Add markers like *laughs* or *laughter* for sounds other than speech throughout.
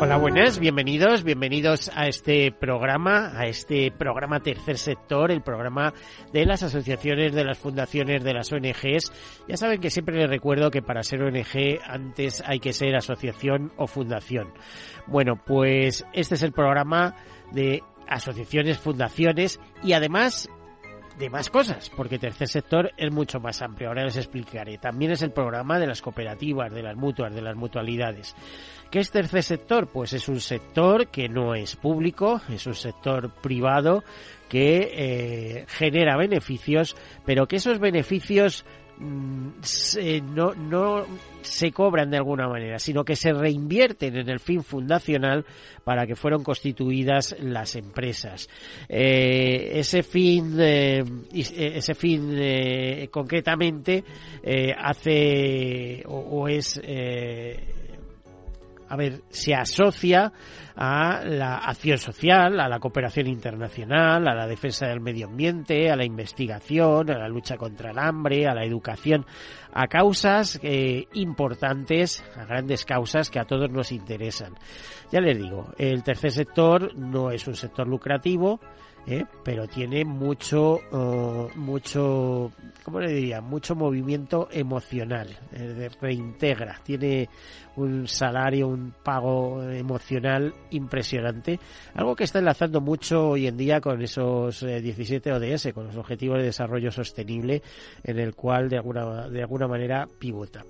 Hola, buenas, bienvenidos, bienvenidos a este programa, a este programa Tercer Sector, el programa de las asociaciones, de las fundaciones, de las ONGs. Ya saben que siempre les recuerdo que para ser ONG antes hay que ser asociación o fundación. Bueno, pues este es el programa de asociaciones, fundaciones y además de más cosas, porque tercer sector es mucho más amplio. Ahora les explicaré. También es el programa de las cooperativas, de las mutuas, de las mutualidades. ¿Qué es tercer sector? Pues es un sector que no es público, es un sector privado que eh, genera beneficios, pero que esos beneficios mm, no, no se cobran de alguna manera, sino que se reinvierten en el fin fundacional para que fueron constituidas las empresas. Eh, ese fin, eh, ese fin eh, concretamente eh, hace o, o es eh, a ver, se asocia a la acción social, a la cooperación internacional, a la defensa del medio ambiente, a la investigación, a la lucha contra el hambre, a la educación, a causas eh, importantes, a grandes causas que a todos nos interesan. Ya les digo, el tercer sector no es un sector lucrativo, ¿eh? pero tiene mucho, uh, mucho, ¿cómo le diría? Mucho movimiento emocional, eh, reintegra, tiene un salario, un pago emocional impresionante, algo que está enlazando mucho hoy en día con esos eh, 17 ODS, con los Objetivos de Desarrollo Sostenible, en el cual de alguna, de alguna manera pivota.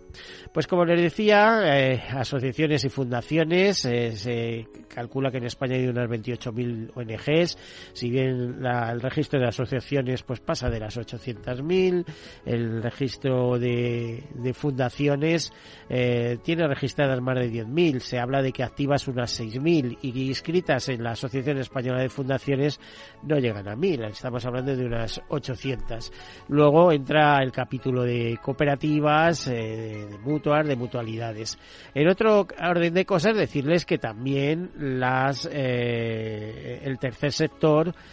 Pues como les decía, eh, asociaciones y fundaciones, eh, se calcula que en España hay unas 28.000 ONGs, si bien la, el registro de asociaciones pues pasa de las 800.000, el registro de, de fundaciones eh, tiene registradas más de 10.000, se habla de que activas unas 6.000 y inscritas en la Asociación Española de Fundaciones no llegan a 1.000, estamos hablando de unas 800. Luego entra el capítulo de cooperativas, eh, de, de mutuas, de mutualidades. En otro orden de cosas, decirles que también las eh, el tercer sector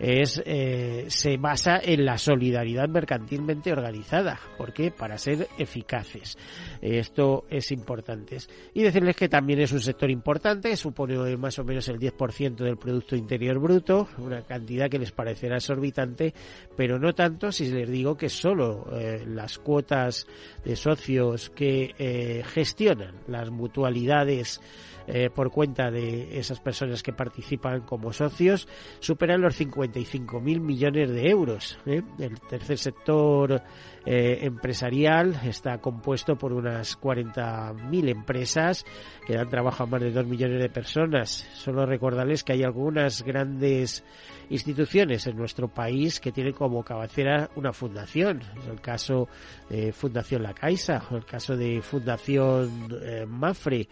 es eh, se basa en la solidaridad mercantilmente organizada. porque Para ser eficaces. Esto es importante. Y decirles que también es un sector importante, supone más o menos el 10% del Producto Interior Bruto, una cantidad que les parecerá exorbitante, pero no tanto si les digo que solo eh, las cuotas de socios que eh, gestionan las mutualidades eh, por cuenta de esas personas que participan como socios superan los 55.000 millones de euros. ¿eh? El tercer sector eh, empresarial está compuesto por unas 40.000 empresas que dan trabajo a más de 2 millones de personas. Solo recordarles que hay algunas grandes instituciones en nuestro país que tienen como cabecera una fundación. El caso de Fundación La Caixa, el caso de Fundación eh, Mafre,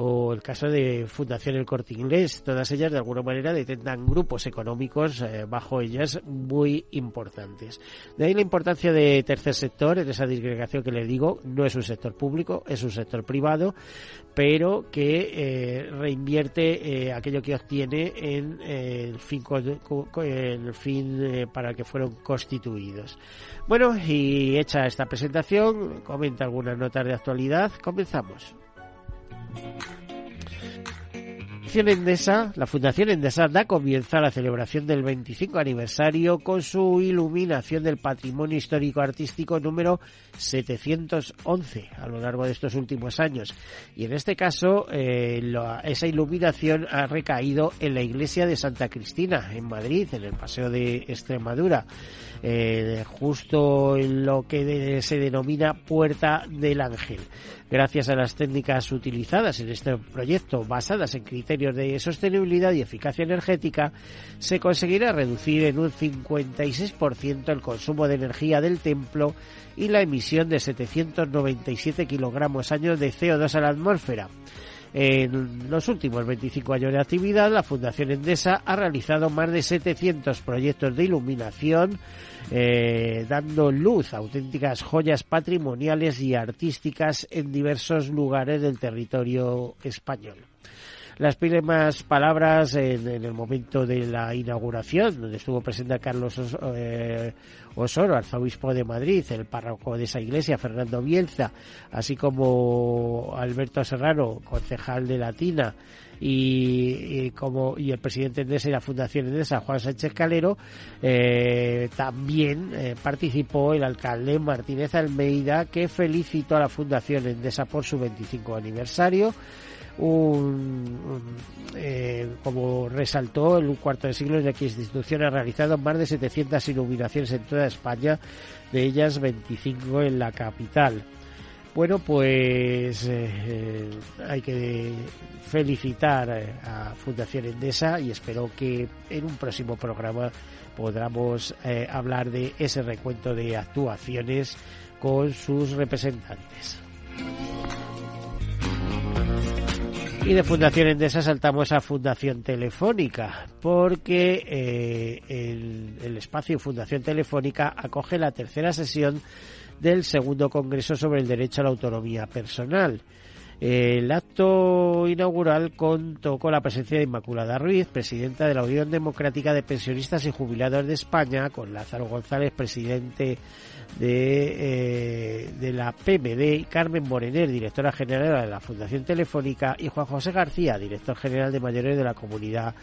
o el caso de Fundación El Corte Inglés. Todas ellas de alguna manera detentan grupos económicos eh, bajo ellas muy importantes. De ahí la importancia de tercer sector en esa disgregación que le digo. No es un sector público, es un sector privado, pero que eh, reinvierte eh, aquello que obtiene en el fin, el fin para el que fueron constituidos. Bueno, y hecha esta presentación, comenta algunas notas de actualidad. Comenzamos. Endesa, la Fundación Endesa da comienzo a la celebración del 25 aniversario con su iluminación del patrimonio histórico artístico número 711 a lo largo de estos últimos años. Y en este caso, eh, esa iluminación ha recaído en la iglesia de Santa Cristina, en Madrid, en el Paseo de Extremadura. Eh, justo en lo que se denomina Puerta del Ángel. Gracias a las técnicas utilizadas en este proyecto, basadas en criterios de sostenibilidad y eficacia energética, se conseguirá reducir en un 56% el consumo de energía del templo y la emisión de 797 kilogramos años de CO2 a la atmósfera. En los últimos 25 años de actividad, la Fundación Endesa ha realizado más de 700 proyectos de iluminación, eh, dando luz a auténticas joyas patrimoniales y artísticas en diversos lugares del territorio español las primeras palabras en, el momento de la inauguración, donde estuvo presente Carlos eh, Osoro, arzobispo de Madrid, el párroco de esa iglesia, Fernando Bielza, así como Alberto Serrano, concejal de Latina, y, como y el presidente de la Fundación Endesa, Juan Sánchez Calero, eh, también eh, participó el alcalde Martínez Almeida, que felicitó a la Fundación Endesa por su 25 aniversario un, eh, como resaltó en un cuarto de siglo el que institución ha realizado más de 700 iluminaciones en toda España, de ellas 25 en la capital. Bueno, pues eh, hay que felicitar a Fundación Endesa y espero que en un próximo programa podamos eh, hablar de ese recuento de actuaciones con sus representantes. Y de Fundación Endesa saltamos a Fundación Telefónica, porque eh, el, espacio Fundación Telefónica acoge la tercera sesión del segundo Congreso sobre el Derecho a la Autonomía Personal. El acto inaugural contó con la presencia de Inmaculada Ruiz, presidenta de la Unión Democrática de Pensionistas y Jubilados de España, con Lázaro González, presidente de, eh, de la PMD, Carmen Morener, directora general de la Fundación Telefónica, y Juan José García, director general de mayores de la Comunidad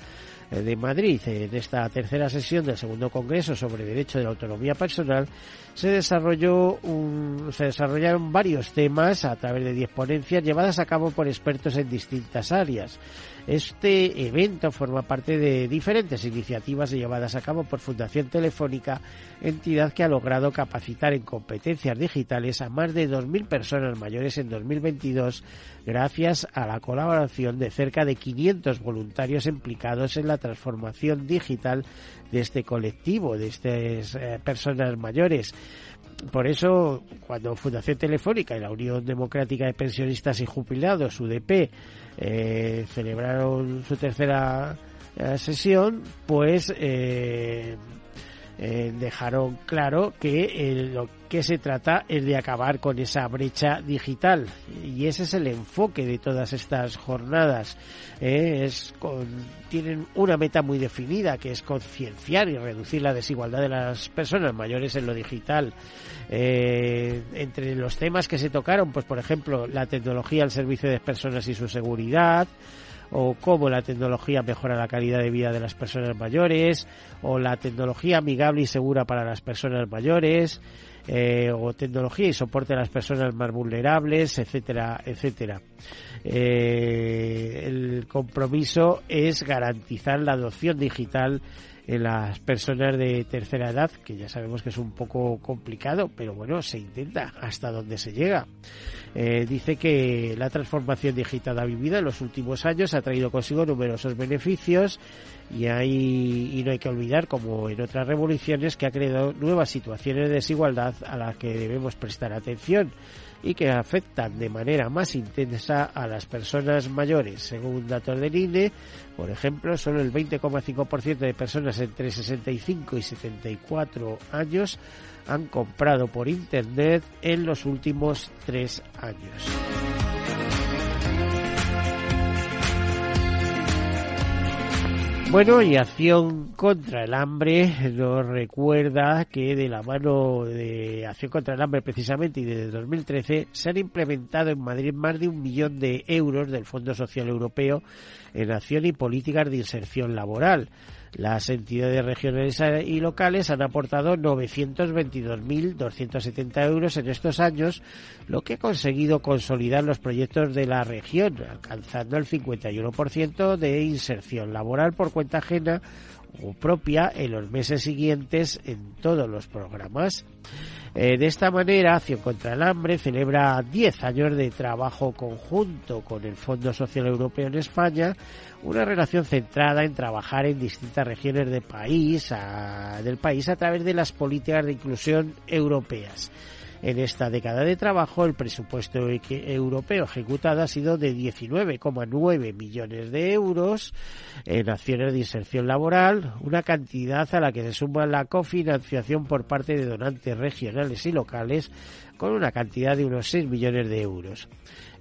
de Madrid. En esta tercera sesión del segundo Congreso sobre Derecho de la Autonomía Personal se desarrolló un, se desarrollaron varios temas a través de diez ponencias llevadas a cabo por expertos en distintas áreas. Este evento forma parte de diferentes iniciativas llevadas a cabo por Fundación Telefónica, entidad que ha logrado capacitar en competencias digitales a más de 2.000 personas mayores en 2022 gracias a la colaboración de cerca de 500 voluntarios implicados en la transformación digital de este colectivo, de estas eh, personas mayores por eso, cuando Fundación Telefónica y la Unión Democrática de Pensionistas y Jubilados, UDP, eh, celebraron su tercera eh, sesión, pues eh, dejaron claro que eh, lo que se trata es de acabar con esa brecha digital y ese es el enfoque de todas estas jornadas. Eh, es tienen una meta muy definida que es concienciar y reducir la desigualdad de las personas mayores en lo digital. entre los temas que se tocaron, pues por ejemplo, la tecnología al servicio de personas y su seguridad, o cómo la tecnología mejora la calidad de vida de las personas mayores, o la tecnología amigable y segura para las personas mayores, eh, o tecnología y soporte a las personas más vulnerables, etcétera, etcétera. Eh, el compromiso es garantizar la adopción digital en las personas de tercera edad, que ya sabemos que es un poco complicado, pero bueno, se intenta hasta donde se llega. Eh, dice que la transformación digital vivida en los últimos años ha traído consigo numerosos beneficios y, hay, y no hay que olvidar, como en otras revoluciones, que ha creado nuevas situaciones de desigualdad a las que debemos prestar atención y que afectan de manera más intensa a las personas mayores. Según datos del INE, por ejemplo, solo el 20,5% de personas entre 65 y 74 años han comprado por Internet en los últimos tres años. Bueno, y Acción contra el Hambre nos recuerda que de la mano de Acción contra el Hambre precisamente y desde 2013 se han implementado en Madrid más de un millón de euros del Fondo Social Europeo en acción y políticas de inserción laboral. Las entidades regionales y locales han aportado 922.270 euros en estos años, lo que ha conseguido consolidar los proyectos de la región, alcanzando el 51% de inserción laboral por cuenta ajena propia en los meses siguientes en todos los programas. Eh, de esta manera, Acción contra el Hambre celebra 10 años de trabajo conjunto con el Fondo Social Europeo en España, una relación centrada en trabajar en distintas regiones del país a través de las políticas de inclusión europeas. En esta década de trabajo, el presupuesto europeo ejecutado ha sido de 19,9 millones de euros en acciones de inserción laboral, una cantidad a la que se suma la cofinanciación por parte de donantes regionales y locales con una cantidad de unos 6 millones de euros.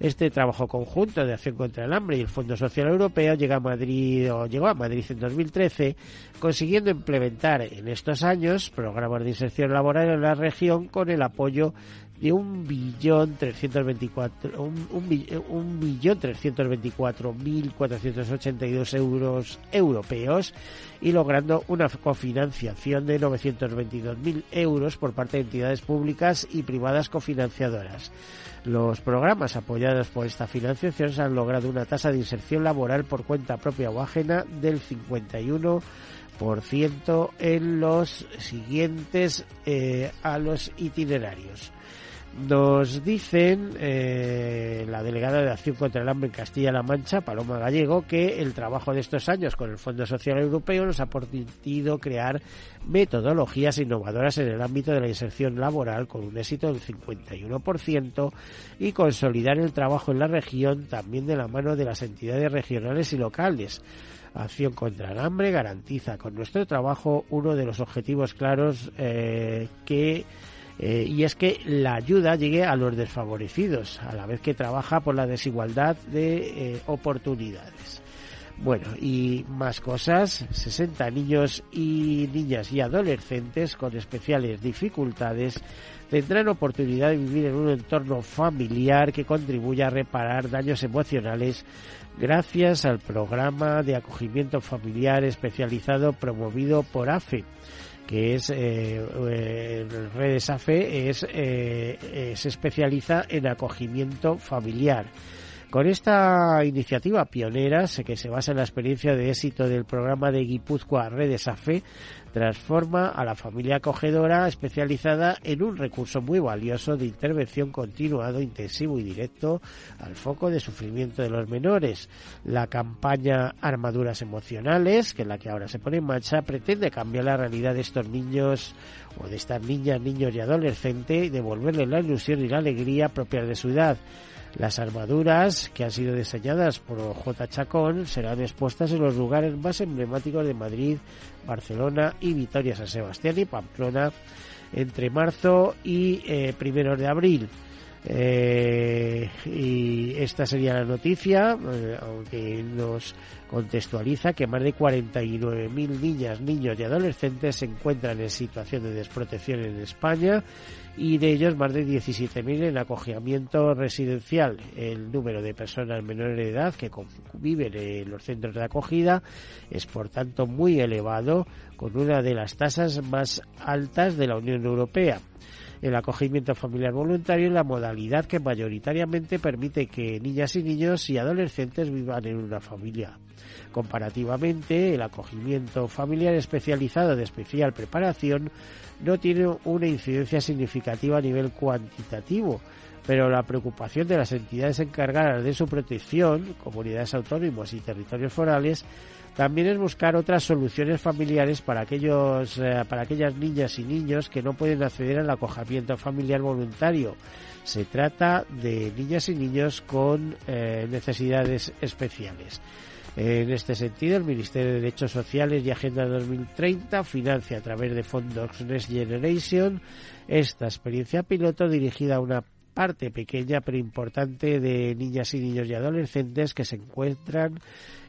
Este trabajo conjunto de acción contra el hambre y el Fondo Social Europeo llega a Madrid o llegó a Madrid en 2013, consiguiendo implementar en estos años programas de inserción laboral en la región con el apoyo de un billón trescientos veinticuatro un, un, billón mil cuatrocientos ochenta y dos euros europeos y logrando una cofinanciación de novecientos veintidós mil euros por parte de entidades públicas y privadas cofinanciadoras. Los programas apoyados por esta financiación se han logrado una tasa de inserción laboral por cuenta propia o ajena del 51% en los siguientes eh, a los itinerarios. Nos dicen eh, la delegada de Acción contra el Hambre en Castilla-La Mancha, Paloma Gallego, que el trabajo de estos años con el Fondo Social Europeo nos ha permitido crear metodologías innovadoras en el ámbito de la inserción laboral con un éxito del 51% y consolidar el trabajo en la región también de la mano de las entidades regionales y locales. Acción contra el hambre garantiza con nuestro trabajo uno de los objetivos claros eh, que eh, y es que la ayuda llegue a los desfavorecidos, a la vez que trabaja por la desigualdad de eh, oportunidades. Bueno, y más cosas, 60 niños y niñas y adolescentes con especiales dificultades tendrán oportunidad de vivir en un entorno familiar que contribuya a reparar daños emocionales gracias al programa de acogimiento familiar especializado promovido por AFE que es eh, eh Redes AFE es, eh, eh, se especializa en acogimiento familiar. Con esta iniciativa pionera, que se basa en la experiencia de éxito del programa de Guipúzcoa Redes AFE, transforma a la familia acogedora especializada en un recurso muy valioso de intervención continuado, intensivo y directo al foco de sufrimiento de los menores. La campaña Armaduras Emocionales, que es la que ahora se pone en marcha, pretende cambiar la realidad de estos niños o de estas niñas, niños y adolescentes y devolverles la ilusión y la alegría propias de su edad. Las armaduras que han sido diseñadas por J. Chacón serán expuestas en los lugares más emblemáticos de Madrid, Barcelona y Vitoria San Sebastián y Pamplona entre marzo y eh, primeros de abril. Eh, y esta sería la noticia, eh, aunque nos contextualiza que más de 49.000 niñas, niños y adolescentes se encuentran en situación de desprotección en España y de ellos más de 17.000 en acogimiento residencial. El número de personas menores de edad que viven en los centros de acogida es por tanto muy elevado, con una de las tasas más altas de la Unión Europea el acogimiento familiar voluntario es la modalidad que mayoritariamente permite que niñas y niños y adolescentes vivan en una familia. Comparativamente, el acogimiento familiar especializado de especial preparación no tiene una incidencia significativa a nivel cuantitativo, pero la preocupación de las entidades encargadas de su protección, comunidades autónomas y territorios forales, también es buscar otras soluciones familiares para aquellos, eh, para aquellas niñas y niños que no pueden acceder al acogimiento familiar voluntario. Se trata de niñas y niños con eh, necesidades especiales. En este sentido, el Ministerio de Derechos Sociales y Agenda 2030 financia a través de fondos Next Generation esta experiencia piloto dirigida a una parte pequeña pero importante de niñas y niños y adolescentes que se encuentran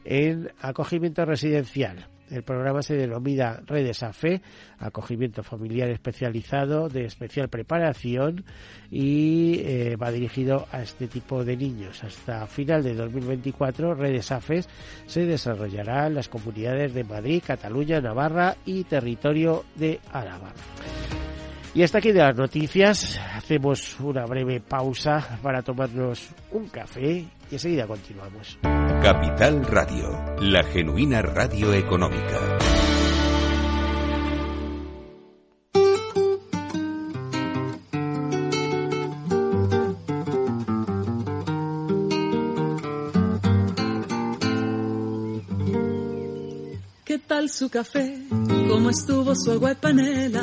en acogimiento residencial. El programa se denomina Redes AFE, acogimiento familiar especializado de especial preparación y eh, va dirigido a este tipo de niños. Hasta final de 2024, Redes AFE se desarrollará en las comunidades de Madrid, Cataluña, Navarra y territorio de Álava. Y hasta aquí de las noticias. Hacemos una breve pausa para tomarnos un café y enseguida continuamos. Capital Radio, la genuina radio económica. ¿Qué tal su café? cómo estuvo su agua y panela.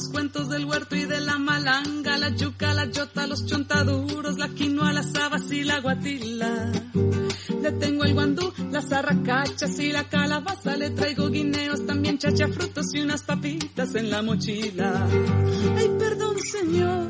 Los cuentos del huerto y de la malanga, la yuca, la yota, los chontaduros, la quinoa, las habas y la guatila. Le tengo el guandú, las arracachas y la calabaza, le traigo guineos, también chachafrutos y unas papitas en la mochila. Ay, perdón señor,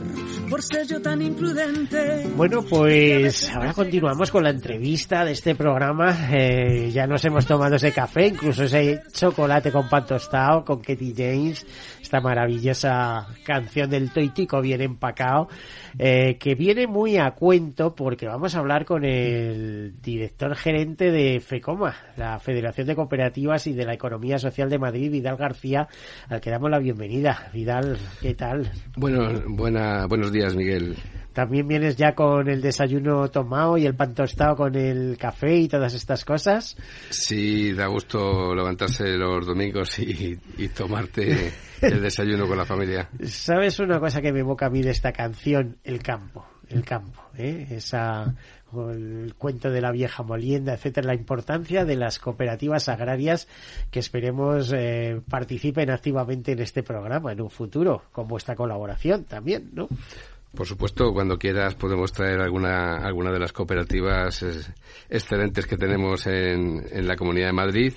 por ser yo tan imprudente. Bueno, pues ahora continuamos con la entrevista de este programa. Eh, ya nos hemos tomado ese café, incluso ese chocolate con pan tostado, con Katie James, esta maravillosa canción del Toitico bien empacado, eh, que viene muy a cuento porque vamos a hablar con el director gerente de FECOMA, la Federación de Cooperativas y de la Economía Social de Madrid, Vidal García, al que damos la bienvenida. Vidal, ¿qué tal? Bueno, buena, buenos días, Miguel. ¿También vienes ya con el desayuno tomado y el pan tostado con el café y todas estas cosas? Sí, da gusto levantarse los domingos y, tomarte el *laughs* desayuno con la familia. ¿Sabes una cosa que me evoca a mí de esta canción? El campo, el campo, ¿eh? Esa, el cuento de la vieja molienda, etcétera, la importancia de las cooperativas agrarias que esperemos eh, participen activamente en este programa en un futuro, con vuestra colaboración también, ¿no? Por supuesto, cuando quieras podemos traer alguna, alguna de las cooperativas excelentes que tenemos en, en la Comunidad de Madrid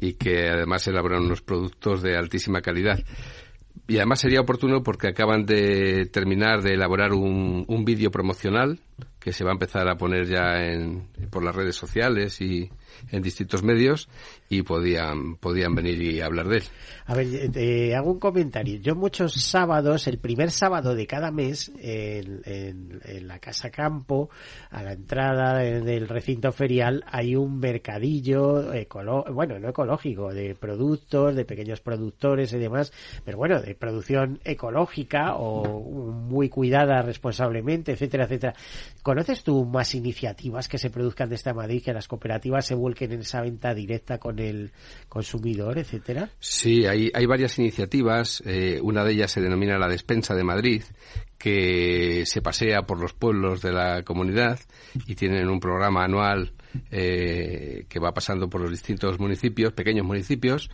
y que además elaboran unos productos de altísima calidad. Y además sería oportuno porque acaban de terminar de elaborar un, un vídeo promocional que se va a empezar a poner ya en, por las redes sociales y, en distintos medios y podían, podían venir y hablar de él. A ver, eh, hago un comentario. Yo muchos sábados, el primer sábado de cada mes, en, en, la Casa Campo, a la entrada del recinto ferial, hay un mercadillo, bueno, no ecológico, de productos, de pequeños productores y demás, pero bueno, de producción ecológica o muy cuidada responsablemente, etcétera, etcétera. ¿Conoces tú más iniciativas que se produzcan de esta Madrid que las cooperativas se vuelquen en esa venta directa con el consumidor, etcétera? Sí, hay, hay varias iniciativas. Eh, una de ellas se denomina la Despensa de Madrid, que se pasea por los pueblos de la comunidad y tienen un programa anual eh, que va pasando por los distintos municipios, pequeños municipios,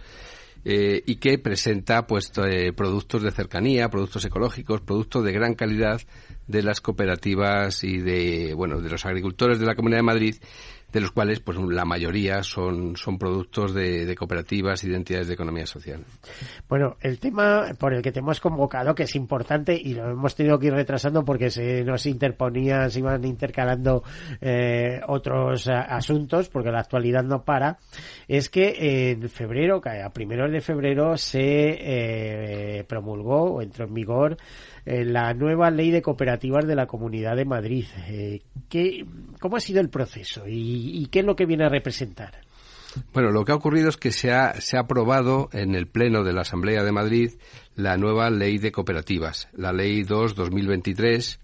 eh, y que presenta pues productos de cercanía, productos ecológicos, productos de gran calidad de las cooperativas y de bueno de los agricultores de la Comunidad de Madrid de los cuales pues la mayoría son, son productos de, cooperativas y de entidades de economía social. Bueno, el tema por el que te hemos convocado, que es importante y lo hemos tenido que ir retrasando porque se nos interponían, se iban intercalando eh, otros eh, asuntos, porque la actualidad no para, es que en febrero, a primeros de febrero, se eh, promulgó o entró en vigor la nueva ley de cooperativas de la Comunidad de Madrid. Eh, ¿qué, ¿Cómo ha sido el proceso y, qué es lo que viene a representar? Bueno, lo que ha ocurrido es que se ha, se ha aprobado en el Pleno de la Asamblea de Madrid la nueva ley de cooperativas, la Ley 2-2023,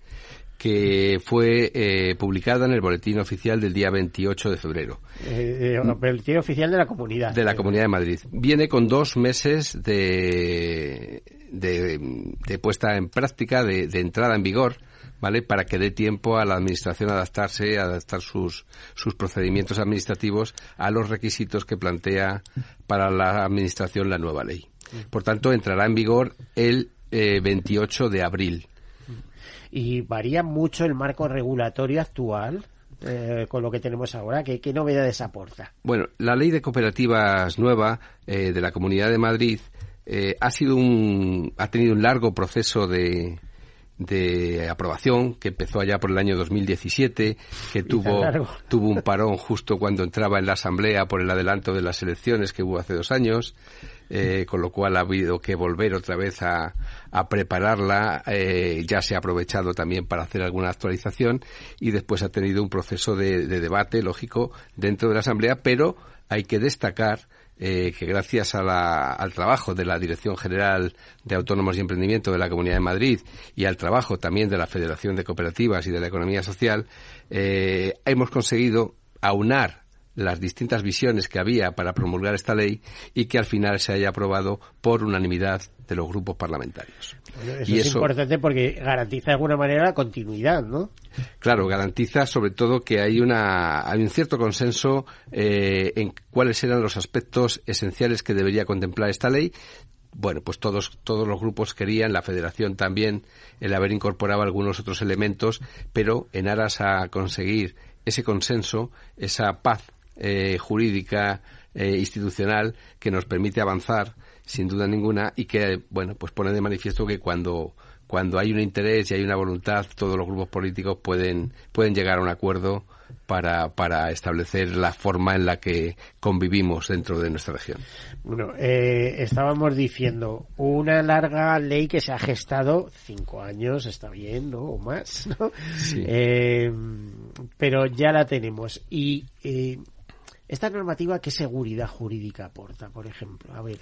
que fue eh, publicada en el boletín oficial del día 28 de febrero. Eh, el boletín oficial de la comunidad. De la Comunidad de Madrid. Viene con dos meses de, de, puesta en práctica, de, de entrada en vigor, ¿vale? Para que dé tiempo a la Administración a adaptarse, a adaptar sus, sus procedimientos administrativos a los requisitos que plantea para la Administración la nueva ley. Por tanto, entrará en vigor el 28 de abril y varía mucho el marco regulatorio actual eh, con lo que tenemos ahora. ¿Qué, novedades aporta? Bueno, la ley de cooperativas nueva eh, de la Comunidad de Madrid eh, ha sido un, ha tenido un largo proceso de, de aprobación que empezó allá por el año 2017, que tuvo, *laughs* tuvo un parón justo cuando entraba en la Asamblea por el adelanto de las elecciones que hubo hace dos años. Eh, con lo cual ha habido que volver otra vez a, prepararla. Eh, ya se ha aprovechado también para hacer alguna actualización y después ha tenido un proceso de, debate, lógico, dentro de la Asamblea, pero hay que destacar eh, que gracias al trabajo de la Dirección General de Autónomos y Emprendimiento de la Comunidad de Madrid y al trabajo también de la Federación de Cooperativas y de la Economía Social, hemos conseguido aunar las distintas visiones que había para promulgar esta ley y que al final se haya aprobado por unanimidad de los grupos parlamentarios. eso y es importante porque garantiza de alguna manera la continuidad, ¿no? Claro, garantiza sobre todo que hay, una, hay un cierto consenso eh, en cuáles eran los aspectos esenciales que debería contemplar esta ley, bueno, pues todos, todos los grupos querían, la federación también, el haber incorporado algunos otros elementos, pero en aras a conseguir ese consenso, esa paz eh, jurídica eh, institucional que nos permite avanzar sin duda ninguna y que bueno pues pone de manifiesto que cuando cuando hay un interés y hay una voluntad todos los grupos políticos pueden pueden llegar a un acuerdo para, para establecer la forma en la que convivimos dentro de nuestra región. Bueno, eh, estábamos diciendo una larga ley que se ha gestado cinco años, está bien, ¿no? O más, ¿no? pero ya la tenemos. Y esta normativa, ¿qué seguridad jurídica aporta, por ejemplo? A ver,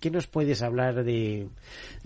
¿qué nos puedes hablar de,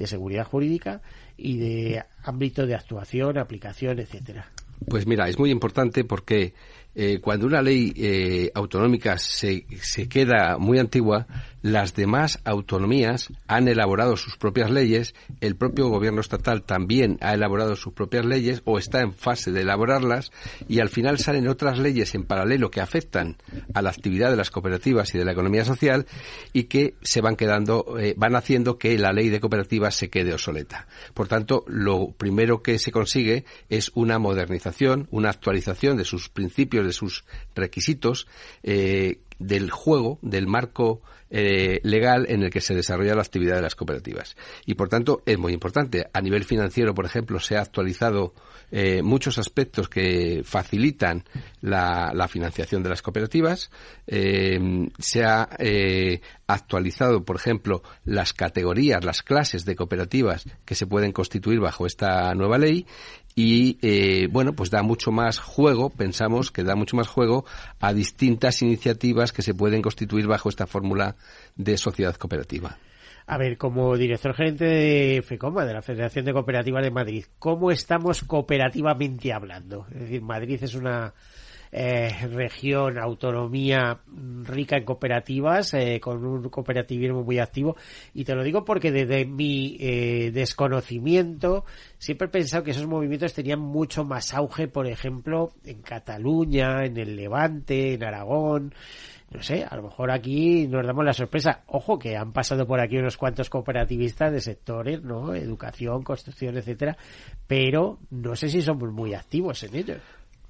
seguridad jurídica y de ámbito de actuación, aplicación, etcétera? Pues mira, es muy importante porque eh, cuando una ley eh, autonómica se, se queda muy antigua, las demás autonomías han elaborado sus propias leyes, el propio gobierno estatal también ha elaborado sus propias leyes o está en fase de elaborarlas y al final salen otras leyes en paralelo que afectan a la actividad de las cooperativas y de la economía social y que se van quedando, eh, van haciendo que la ley de cooperativas se quede obsoleta. Por tanto, lo primero que se consigue es una modernización, una actualización de sus principios, de sus requisitos, eh, del juego, del marco eh, legal en el que se desarrolla la actividad de las cooperativas. Y por tanto es muy importante. A nivel financiero, por ejemplo, se ha actualizado eh, muchos aspectos que facilitan la, financiación de las cooperativas. Eh, se ha actualizado, por ejemplo, las categorías, las clases de cooperativas que se pueden constituir bajo esta nueva ley y eh, bueno pues da mucho más juego pensamos que da mucho más juego a distintas iniciativas que se pueden constituir bajo esta fórmula de sociedad cooperativa a ver, como director gerente de FECOMA, de la Federación de Cooperativas de Madrid, ¿cómo estamos cooperativamente hablando? Es decir, Madrid es una eh, región, autonomía rica en cooperativas, eh, con un cooperativismo muy activo. Y te lo digo porque desde mi eh, desconocimiento siempre he pensado que esos movimientos tenían mucho más auge, por ejemplo, en Cataluña, en el Levante, en Aragón no sé, a lo mejor aquí nos damos la sorpresa. Ojo que han pasado por aquí unos cuantos cooperativistas de sectores, ¿no? Educación, construcción, etcétera, pero no sé si somos muy activos en ellos.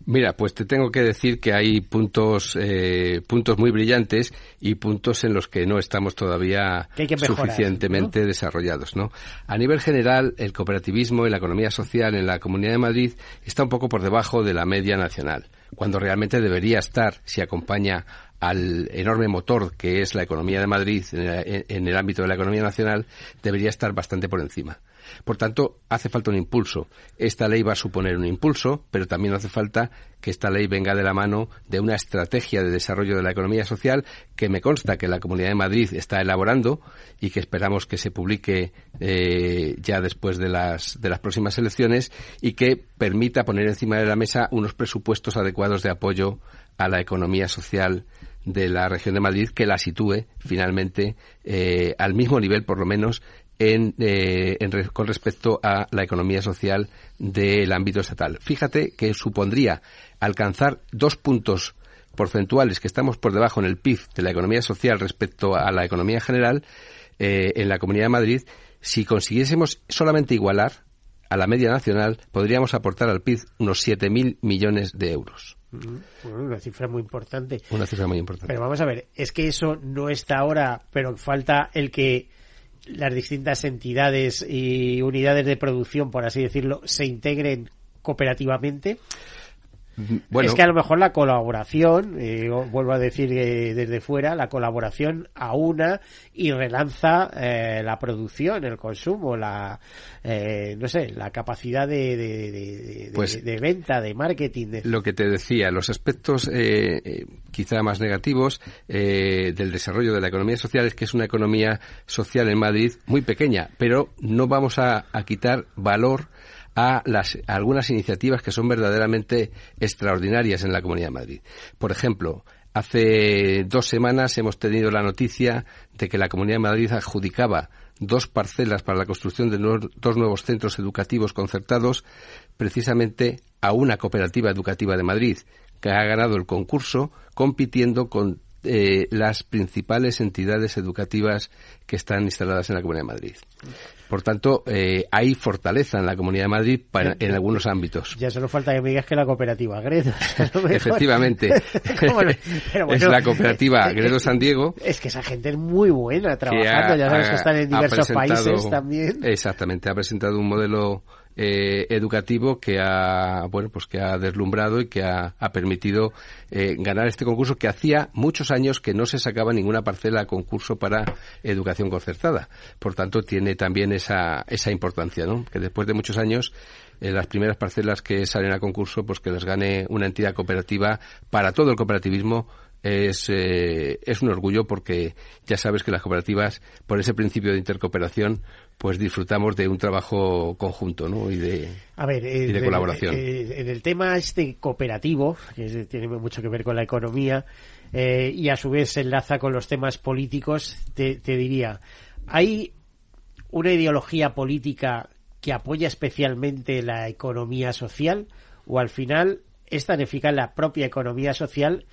Mira, pues te tengo que decir que hay puntos, eh, puntos muy brillantes y puntos en los que no estamos todavía suficientemente desarrollados, ¿no? A nivel general, el cooperativismo y la economía social en la Comunidad de Madrid está un poco por debajo de la media nacional, cuando realmente debería estar si acompaña al enorme motor que es la economía de Madrid en el ámbito de la economía nacional, debería estar bastante por encima. Por tanto, hace falta un impulso. Esta ley va a suponer un impulso, pero también hace falta que esta ley venga de la mano de una estrategia de desarrollo de la economía social que me consta que la Comunidad de Madrid está elaborando y que esperamos que se publique eh, ya después de las, próximas elecciones y que permita poner encima de la mesa unos presupuestos adecuados de apoyo a la economía social de la región de Madrid que la sitúe finalmente eh, al mismo nivel, por lo menos, eh, con respecto a la economía social del ámbito estatal. Fíjate que supondría alcanzar dos puntos porcentuales que estamos por debajo en el PIB de la economía social respecto a la economía general eh, en la Comunidad de Madrid. Si consiguiésemos solamente igualar a la media nacional, podríamos aportar al PIB unos 7.000 millones de euros. una cifra muy importante. Una cifra muy importante. Pero vamos a ver, es que eso no está ahora, pero falta el que las distintas entidades y unidades de producción, por así decirlo, se integren cooperativamente. Bueno. Es que a lo mejor la colaboración, eh, vuelvo a decir eh, desde fuera, la colaboración aúna y relanza eh, la producción, el consumo, la, no sé, la capacidad de, de, pues venta, de marketing. Lo que te decía, los aspectos quizá más negativos del desarrollo de la economía social es que es una economía social en Madrid muy pequeña, pero no vamos a quitar valor a, las, algunas iniciativas que son verdaderamente extraordinarias en la Comunidad de Madrid. Por ejemplo, hace dos semanas hemos tenido la noticia de que la Comunidad de Madrid adjudicaba dos parcelas para la construcción de dos nuevos centros educativos concertados precisamente a una cooperativa educativa de Madrid que ha ganado el concurso compitiendo con eh, las principales entidades educativas que están instaladas en la Comunidad de Madrid. Por tanto, eh, hay fortaleza en la Comunidad de Madrid en algunos ámbitos. Ya solo falta que me digas que la cooperativa Gredo. *laughs* Efectivamente. *laughs* es la cooperativa Gredo San Diego. Es que esa gente es muy buena trabajando. ya sabes que están en diversos países también. Exactamente. Ha presentado un modelo eh, educativo que ha bueno pues que ha deslumbrado y que ha, permitido eh, ganar este concurso que hacía muchos años que no se sacaba ninguna parcela a concurso para educación concertada. Por tanto tiene también esa esa importancia no que después de muchos años eh, las primeras parcelas que salen a concurso pues que las gane una entidad cooperativa para todo el cooperativismo es, eh, es un orgullo porque ya sabes que las cooperativas, por ese principio de intercooperación, pues disfrutamos de un trabajo conjunto ¿no? y de, A ver, y de colaboración. Eh, en el tema este cooperativo, que tiene mucho que ver con la economía eh, y a su vez se enlaza con los temas políticos, te, te diría, ¿hay una ideología política que apoya especialmente la economía social o al final es tan eficaz la propia economía social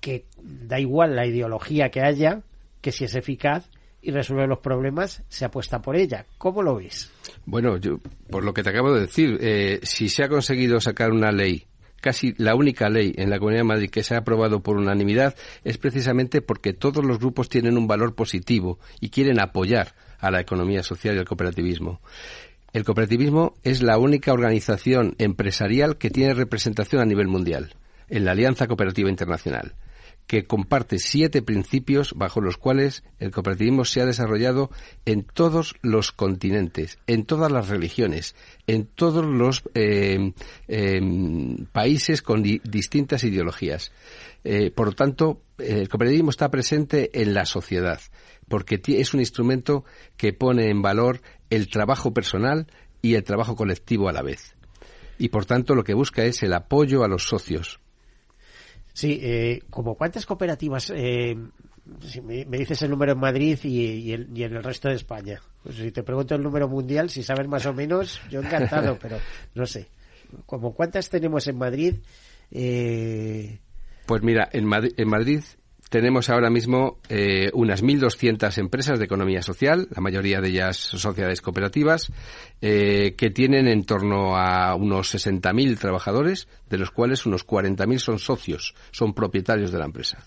que da igual la ideología que haya, que si es eficaz y resuelve los problemas, se apuesta por ella. ¿Cómo lo ves? Bueno, yo, por lo que te acabo de decir, eh, si se ha conseguido sacar una ley casi la única ley en la Comunidad de Madrid que se ha aprobado por unanimidad es precisamente porque todos los grupos tienen un valor positivo y quieren apoyar a la economía social y al cooperativismo. El cooperativismo es la única organización empresarial que tiene representación a nivel mundial en la Alianza Cooperativa Internacional que comparte siete principios bajo los cuales el cooperativismo se ha desarrollado en todos los continentes, en todas las religiones, en todos los eh, em, países con distintas ideologías. Eh, por lo tanto, el cooperativismo está presente en la sociedad, porque es un instrumento que pone en valor el trabajo personal y el trabajo colectivo a la vez. Y por tanto, lo que busca es el apoyo a los socios, Sí, eh, como cuántas cooperativas, eh, si me, dices el número en Madrid y, en el resto de España. Pues si te pregunto el número mundial, si sabes más o menos, yo encantado, pero no sé. Como cuántas tenemos en Madrid. Eh... Pues mira, en, en Madrid tenemos ahora mismo eh, unas 1.200 empresas de economía social, la mayoría de ellas sociedades cooperativas, eh, que tienen en torno a unos 60.000 trabajadores, de los cuales unos 40.000 son socios, son propietarios de la empresa.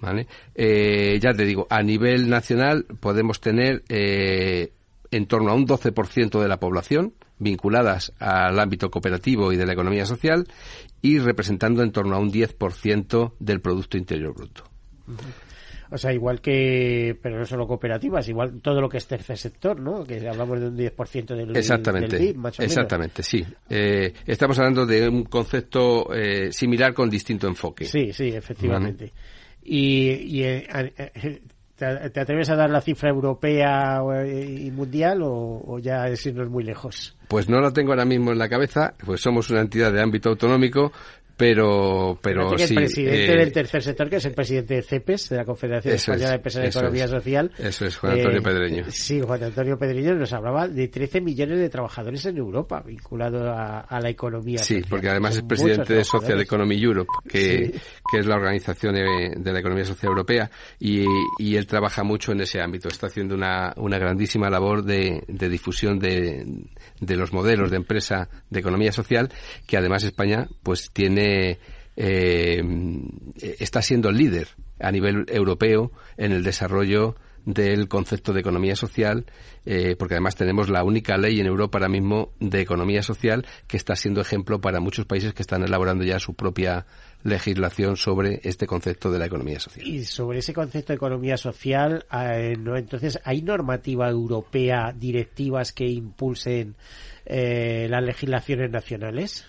¿Vale? Eh, ya te digo, a nivel nacional podemos tener en torno a un 12% de la población vinculadas al ámbito cooperativo y de la economía social y representando en torno a un 10% del Producto Interior Bruto. O sea, igual que, pero no solo cooperativas, igual todo lo que es tercer sector, ¿no? Que hablamos de un 10% del, exactamente, del PIB, más o menos. Exactamente, sí. Eh, estamos hablando de un concepto eh, similar con distinto enfoque. Sí, sí, efectivamente. Y, y eh, eh, ¿te, atreves a dar la cifra europea y mundial o, o ya es irnos muy lejos? Pues no lo tengo ahora mismo en la cabeza, pues somos una entidad de ámbito autonómico, pero, pero sí. el presidente eh, del tercer sector, que es el presidente de CEPES, de la Confederación Española es, de Empresas de Economía es. Social. Eso es, Juan Antonio Pedreño. Sí, Juan Antonio Pedreño nos hablaba de 13 millones de trabajadores en Europa vinculados a, a la economía Sí, social. porque además es Son presidente muchos de Social. Economy Europe, que, Sí. que es la organización de, de la economía social europea, y, y él trabaja mucho en ese ámbito. Está haciendo una, una grandísima labor de, de difusión de, de los modelos de empresa de economía social, que además España pues tiene eh, está siendo el líder a nivel europeo en el desarrollo del concepto de economía social, eh, porque además tenemos la única ley en Europa ahora mismo de economía social que está siendo ejemplo para muchos países que están elaborando ya su propia legislación sobre este concepto de la economía social. Y sobre ese concepto de economía social, eh, entonces, ¿hay normativa europea, directivas que impulsen eh, las legislaciones nacionales?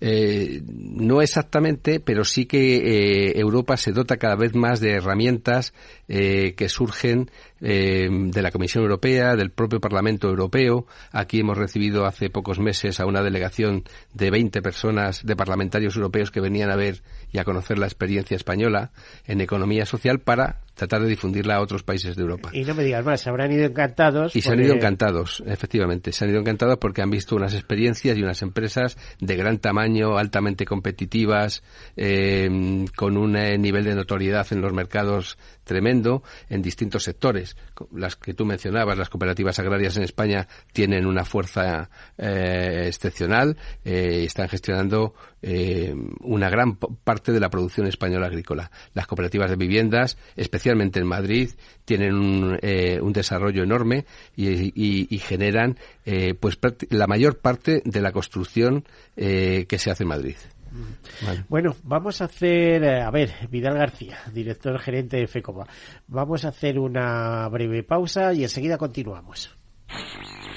Eh, no exactamente, pero sí que eh, Europa se dota cada vez más de herramientas eh, que surgen eh, de la Comisión Europea, del propio Parlamento Europeo. Aquí hemos recibido hace pocos meses a una delegación de 20 personas de parlamentarios europeos que venían a ver y a conocer la experiencia española en economía social para tratar de difundirla a otros países de Europa. Y no me digas más, se habrán ido encantados. Y se han ido encantados, efectivamente. Se han ido encantados porque han visto unas experiencias y unas empresas de gran tamaño, altamente competitivas, eh, con un eh, nivel de notoriedad en los mercados tremendo en distintos sectores. Las que tú mencionabas, las cooperativas agrarias en España tienen una fuerza eh, excepcional eh, y están gestionando eh, una gran parte de la producción española agrícola. Las cooperativas de viviendas, especialmente en Madrid, tienen un, eh, un desarrollo enorme y, generan eh, pues la mayor parte de la construcción que se hace en Madrid. Bueno, vamos a hacer, eh, a ver, Vidal García, director gerente de FECOMA. Vamos a hacer una breve pausa y enseguida continuamos.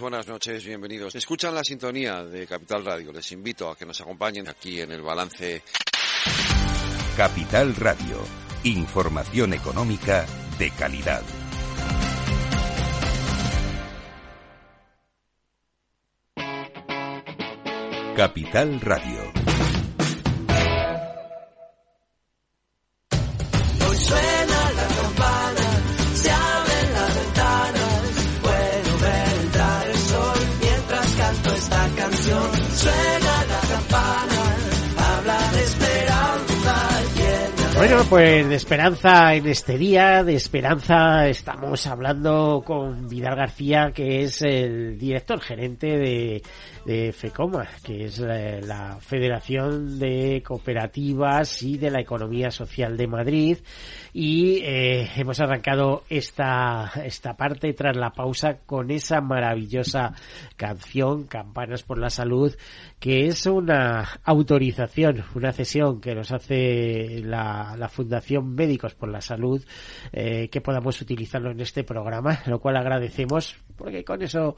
buenas noches, bienvenidos. Escuchan la sintonía de Capital Radio. Les invito a que nos acompañen aquí en el balance. Capital Radio. Información económica de calidad. Capital Radio. Bueno, pues de esperanza en este día, de esperanza estamos hablando con Vidal García, que es el director gerente de, de FECOMA, que es la Federación de Cooperativas y de la Economía Social de Madrid. Y eh, hemos arrancado esta, esta parte tras la pausa con esa maravillosa canción, Campanas por la Salud, que es una autorización, una cesión que nos hace la, la Fundación Médicos por la Salud, eh, que podamos utilizarlo en este programa, lo cual agradecemos, porque con eso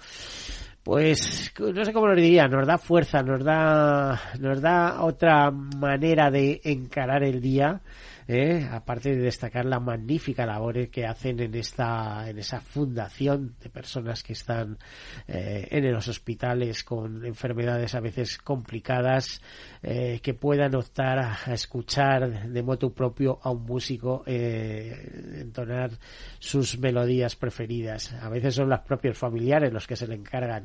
pues no sé cómo lo diría, nos da fuerza, nos da, nos da otra manera de encarar el día, ¿eh? aparte de destacar la magnífica labor que hacen en esta, en esa fundación de personas que están eh, en los hospitales con enfermedades a veces complicadas, eh, que puedan optar a, escuchar de moto propio a un músico eh, entonar sus melodías preferidas. A veces son los propios familiares los que se le encargan,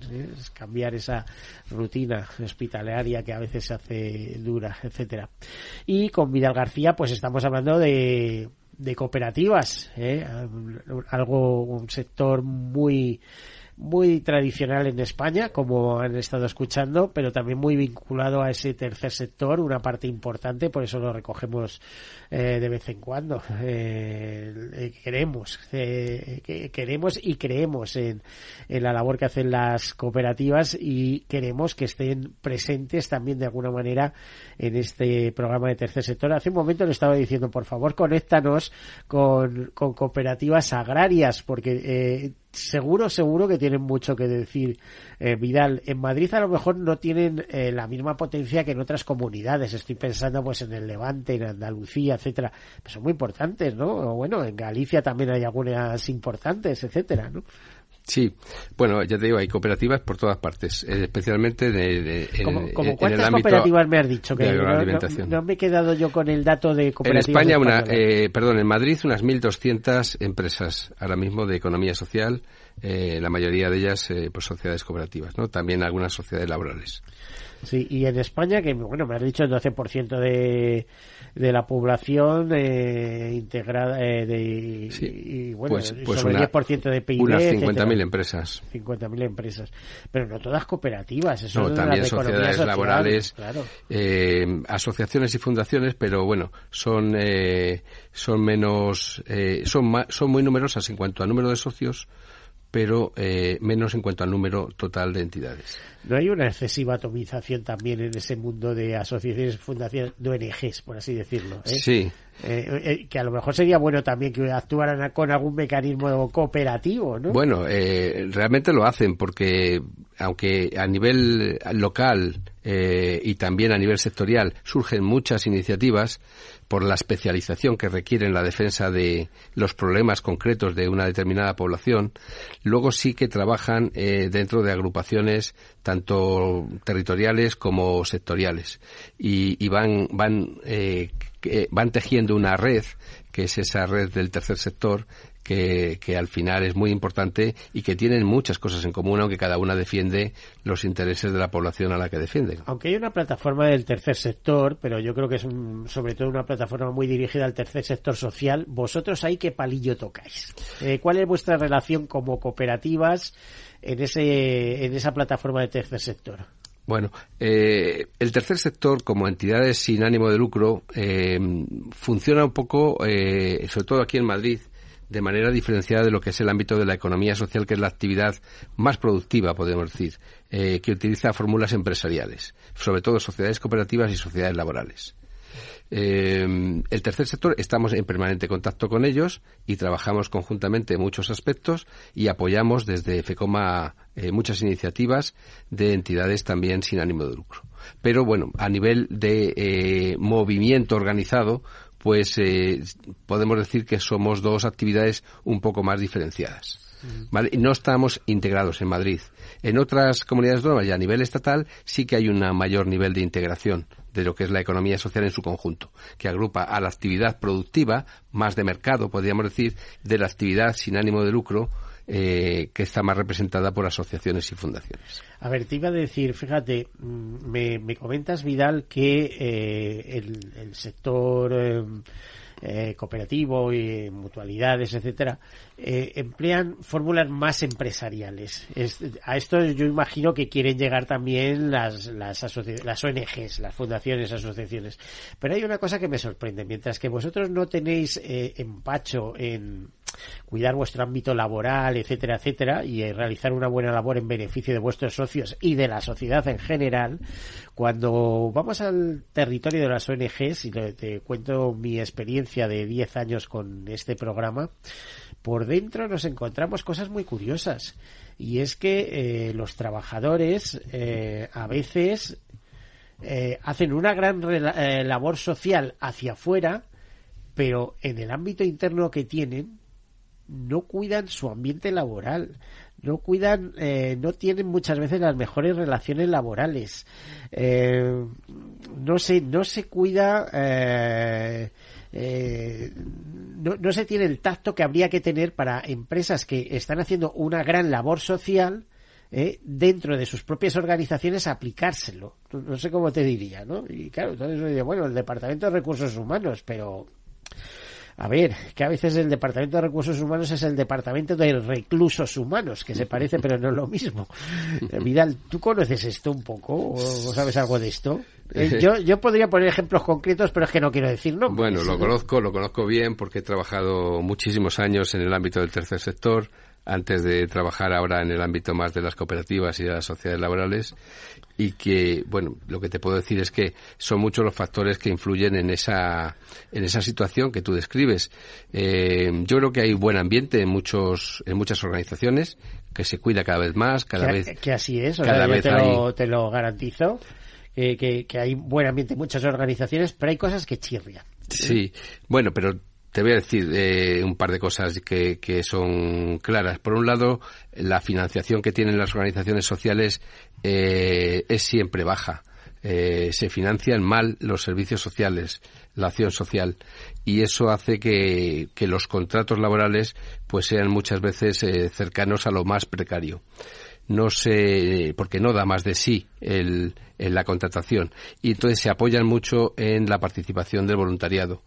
cambiar esa rutina hospitalaria que a veces se hace dura, etcétera. Y con Vidal García, pues estamos hablando de de cooperativas, ¿eh? algo, un sector muy muy tradicional en España, como han estado escuchando, pero también muy vinculado a ese tercer sector, una parte importante, por eso lo recogemos eh, de vez en cuando. Eh, eh queremos, eh, queremos y creemos en, en la labor que hacen las cooperativas y queremos que estén presentes también de alguna manera en este programa de tercer sector. Hace un momento le estaba diciendo, por favor, conéctanos con, con cooperativas agrarias, porque eh, seguro, seguro que tienen mucho que decir. Eh, Vidal, en Madrid a lo mejor no tienen eh, la misma potencia que en otras comunidades. Estoy pensando pues en el Levante, en Andalucía, etcétera. Pero son muy importantes, ¿no? O bueno, en Galicia también hay algunas importantes, etcétera, ¿no? Sí, bueno, ya te digo, hay cooperativas por todas partes, eh, especialmente de, en, ¿Cómo, cuántas cooperativas me has dicho? Que no, me he quedado yo con el dato de cooperativas. En España, una, eh, perdón, en Madrid unas 1.200 empresas ahora mismo de economía social, eh, la mayoría de ellas pues sociedades cooperativas, ¿no? También algunas sociedades laborales. Sí, y en España, que bueno, me has dicho el 12% de de la población eh, integrada eh, de, y, bueno, pues, pues sobre el 10% de PIB. Unas 50.000 empresas. 50.000 empresas. Pero no todas cooperativas. Eso no, también sociedades laborales, eh, asociaciones y fundaciones, pero bueno, son, eh, son menos, eh, son, son muy numerosas en cuanto a número de socios pero eh, menos en cuanto al número total de entidades. ¿No hay una excesiva atomización también en ese mundo de asociaciones, fundaciones, de ONGs, por así decirlo? ¿eh? Sí. Eh, que a lo mejor sería bueno también que actuaran con algún mecanismo cooperativo, ¿no? Bueno, realmente lo hacen porque aunque a nivel local y también a nivel sectorial surgen muchas iniciativas, por la especialización que requieren la defensa de los problemas concretos de una determinada población, luego sí que trabajan eh, dentro de agrupaciones tanto territoriales como sectoriales. Y, van van eh, van tejiendo una red que es esa red del tercer sector que, al final es muy importante y que tienen muchas cosas en común, aunque cada una defiende los intereses de la población a la que defienden. Aunque hay una plataforma del tercer sector, pero yo creo que es sobre todo una plataforma muy dirigida al tercer sector social, ¿vosotros ahí qué palillo tocáis? Eh, ¿Cuál es vuestra relación como cooperativas en, ese, en esa plataforma de tercer sector? Bueno, eh, el tercer sector, como entidades sin ánimo de lucro, eh, funciona un poco, sobre todo aquí en Madrid, de manera diferenciada de lo que es el ámbito de la economía social, que es la actividad más productiva, podemos decir, eh, que utiliza fórmulas empresariales, sobre todo sociedades cooperativas y sociedades laborales. Eh, el tercer sector estamos en permanente contacto con ellos y trabajamos conjuntamente en muchos aspectos y apoyamos desde FECOMA eh, muchas iniciativas de entidades también sin ánimo de lucro. Pero bueno, a nivel de movimiento organizado, pues eh, podemos decir que somos dos actividades un poco más diferenciadas. ¿Vale? No estamos integrados en Madrid. En otras comunidades autónomas y a nivel estatal sí que hay un mayor nivel de integración de lo que es la economía social en su conjunto, que agrupa a la actividad productiva, más de mercado, podríamos decir, de la actividad sin ánimo de lucro, eh, que está más representada por asociaciones y fundaciones. A ver, te iba a decir, fíjate, mm, me, comentas, Vidal, que eh, el, sector eh, cooperativo y mutualidades, etcétera, emplean fórmulas más empresariales. a esto yo imagino que quieren llegar también las, las, las ONGs, las fundaciones, asociaciones. Pero hay una cosa que me sorprende. Mientras que vosotros no tenéis empacho en cuidar vuestro ámbito laboral, etcétera, etcétera, y eh, realizar una buena labor en beneficio de vuestros socios y de la sociedad en general, cuando vamos al territorio de las ONGs, y te, cuento mi experiencia de 10 años con este programa, por dentro nos encontramos cosas muy curiosas. Y es que eh, los trabajadores eh, a veces hacen una gran labor social hacia afuera, pero en el ámbito interno que tienen no cuidan su ambiente laboral, no cuidan, eh, no tienen muchas veces las mejores relaciones laborales, eh, no se, no se cuida, eh, no, no, se tiene el tacto que habría que tener para empresas que están haciendo una gran labor social. dentro de sus propias organizaciones aplicárselo. No, sé cómo te diría, ¿no? Y claro, entonces bueno, el Departamento de Recursos Humanos, pero A ver, que a veces el Departamento de Recursos Humanos es el Departamento de Reclusos Humanos, que se parece pero no es lo mismo. Eh, Vidal, ¿tú conoces esto un poco o sabes algo de esto? Eh, *laughs* yo, yo podría poner ejemplos concretos, pero es que no quiero decir nombres. Bueno, lo conozco, lo conozco bien porque he trabajado muchísimos años en el ámbito del tercer sector antes de trabajar ahora en el ámbito más de las cooperativas y de las sociedades laborales y que, bueno, lo que te puedo decir es que son muchos los factores que influyen en esa, en esa situación que tú describes. Eh, yo creo que hay buen ambiente en muchos, en muchas organizaciones, que se cuida cada vez más, cada que, vez. Que así es, cada vez te, lo, te lo garantizo. que, que, hay buen ambiente en muchas organizaciones, pero hay cosas que chirrian. Sí, bueno, pero te voy a decir eh, un par de cosas que, que, son claras. Por un lado, la financiación que tienen las organizaciones sociales eh, es siempre baja. Eh, se financian mal los servicios sociales, la acción social, y eso hace que, que los contratos laborales pues sean muchas veces eh, cercanos a lo más precario. No sé, porque no da más de sí el, en la contratación. Y entonces se apoyan mucho en la participación del voluntariado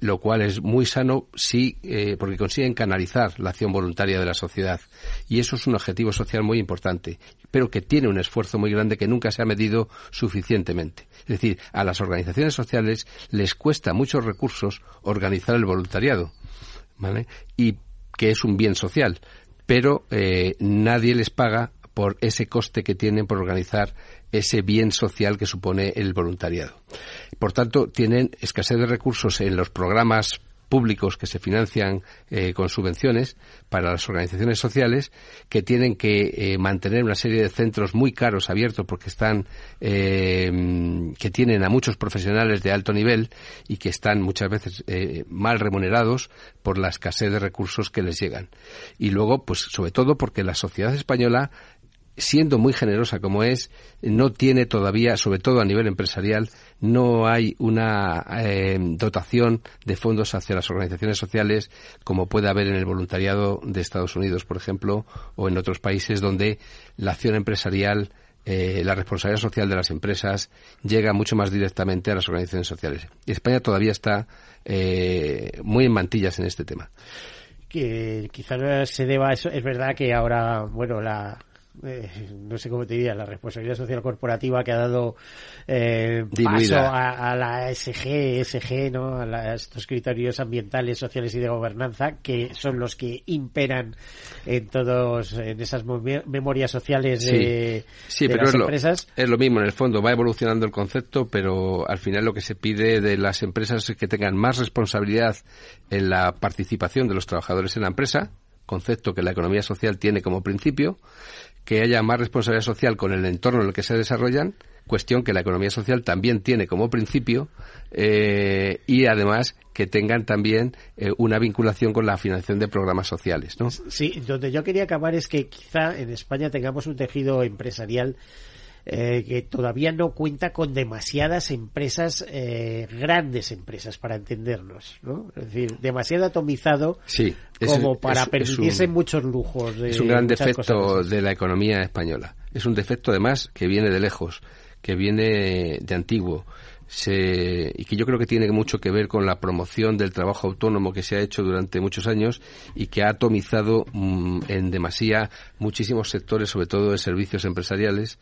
lo cual es muy sano sí, eh, porque consiguen canalizar la acción voluntaria de la sociedad. Y eso es un objetivo social muy importante, pero que tiene un esfuerzo muy grande que nunca se ha medido suficientemente. Es decir, a las organizaciones sociales les cuesta muchos recursos organizar el voluntariado, y que es un bien social, pero eh, nadie les paga por ese coste que tienen por organizar ese bien social que supone el voluntariado. Por tanto, tienen escasez de recursos en los programas públicos que se financian eh, con subvenciones para las organizaciones sociales que tienen que eh, mantener una serie de centros muy caros abiertos porque están eh, que tienen a muchos profesionales de alto nivel y que están muchas veces mal remunerados por la escasez de recursos que les llegan y luego pues sobre todo porque la sociedad española siendo muy generosa como es, no tiene todavía, sobre todo a nivel empresarial, no hay una eh, dotación de fondos hacia las organizaciones sociales como puede haber en el voluntariado de Estados Unidos, por ejemplo, o en otros países donde la acción empresarial eh, la responsabilidad social de las empresas llega mucho más directamente a las organizaciones sociales. España todavía está eh, muy en mantillas en este tema que quizás se deba a eso. Es verdad que ahora, bueno, la, eh, no sé cómo te diría, la responsabilidad social corporativa que ha dado eh, paso a, la SG, SG, ¿no? A estos criterios ambientales, sociales y de gobernanza, que son los que imperan en todos, en esas memorias sociales de, las empresas. es lo mismo, en el fondo va evolucionando el concepto, pero al final lo que se pide de las empresas es que tengan más responsabilidad en la participación de los trabajadores en la empresa, concepto que la economía social tiene como principio, que haya más responsabilidad social con el entorno en el que se desarrollan, cuestión que la economía social también tiene como principio, eh, y además que tengan también eh, una vinculación con la financiación de programas sociales. ¿no? Sí, donde yo quería acabar es que quizá en España tengamos un tejido empresarial eh, que todavía no cuenta con demasiadas empresas, eh, grandes empresas, para entendernos, ¿no? Es decir, demasiado atomizado como para permitirse muchos lujos. es un gran defecto de la economía española. Es un defecto, además, que viene de lejos, que viene de antiguo se, y que yo creo que tiene mucho que ver con la promoción del trabajo autónomo que se ha hecho durante muchos años y que ha atomizado mm, en demasía muchísimos sectores, sobre todo de servicios empresariales,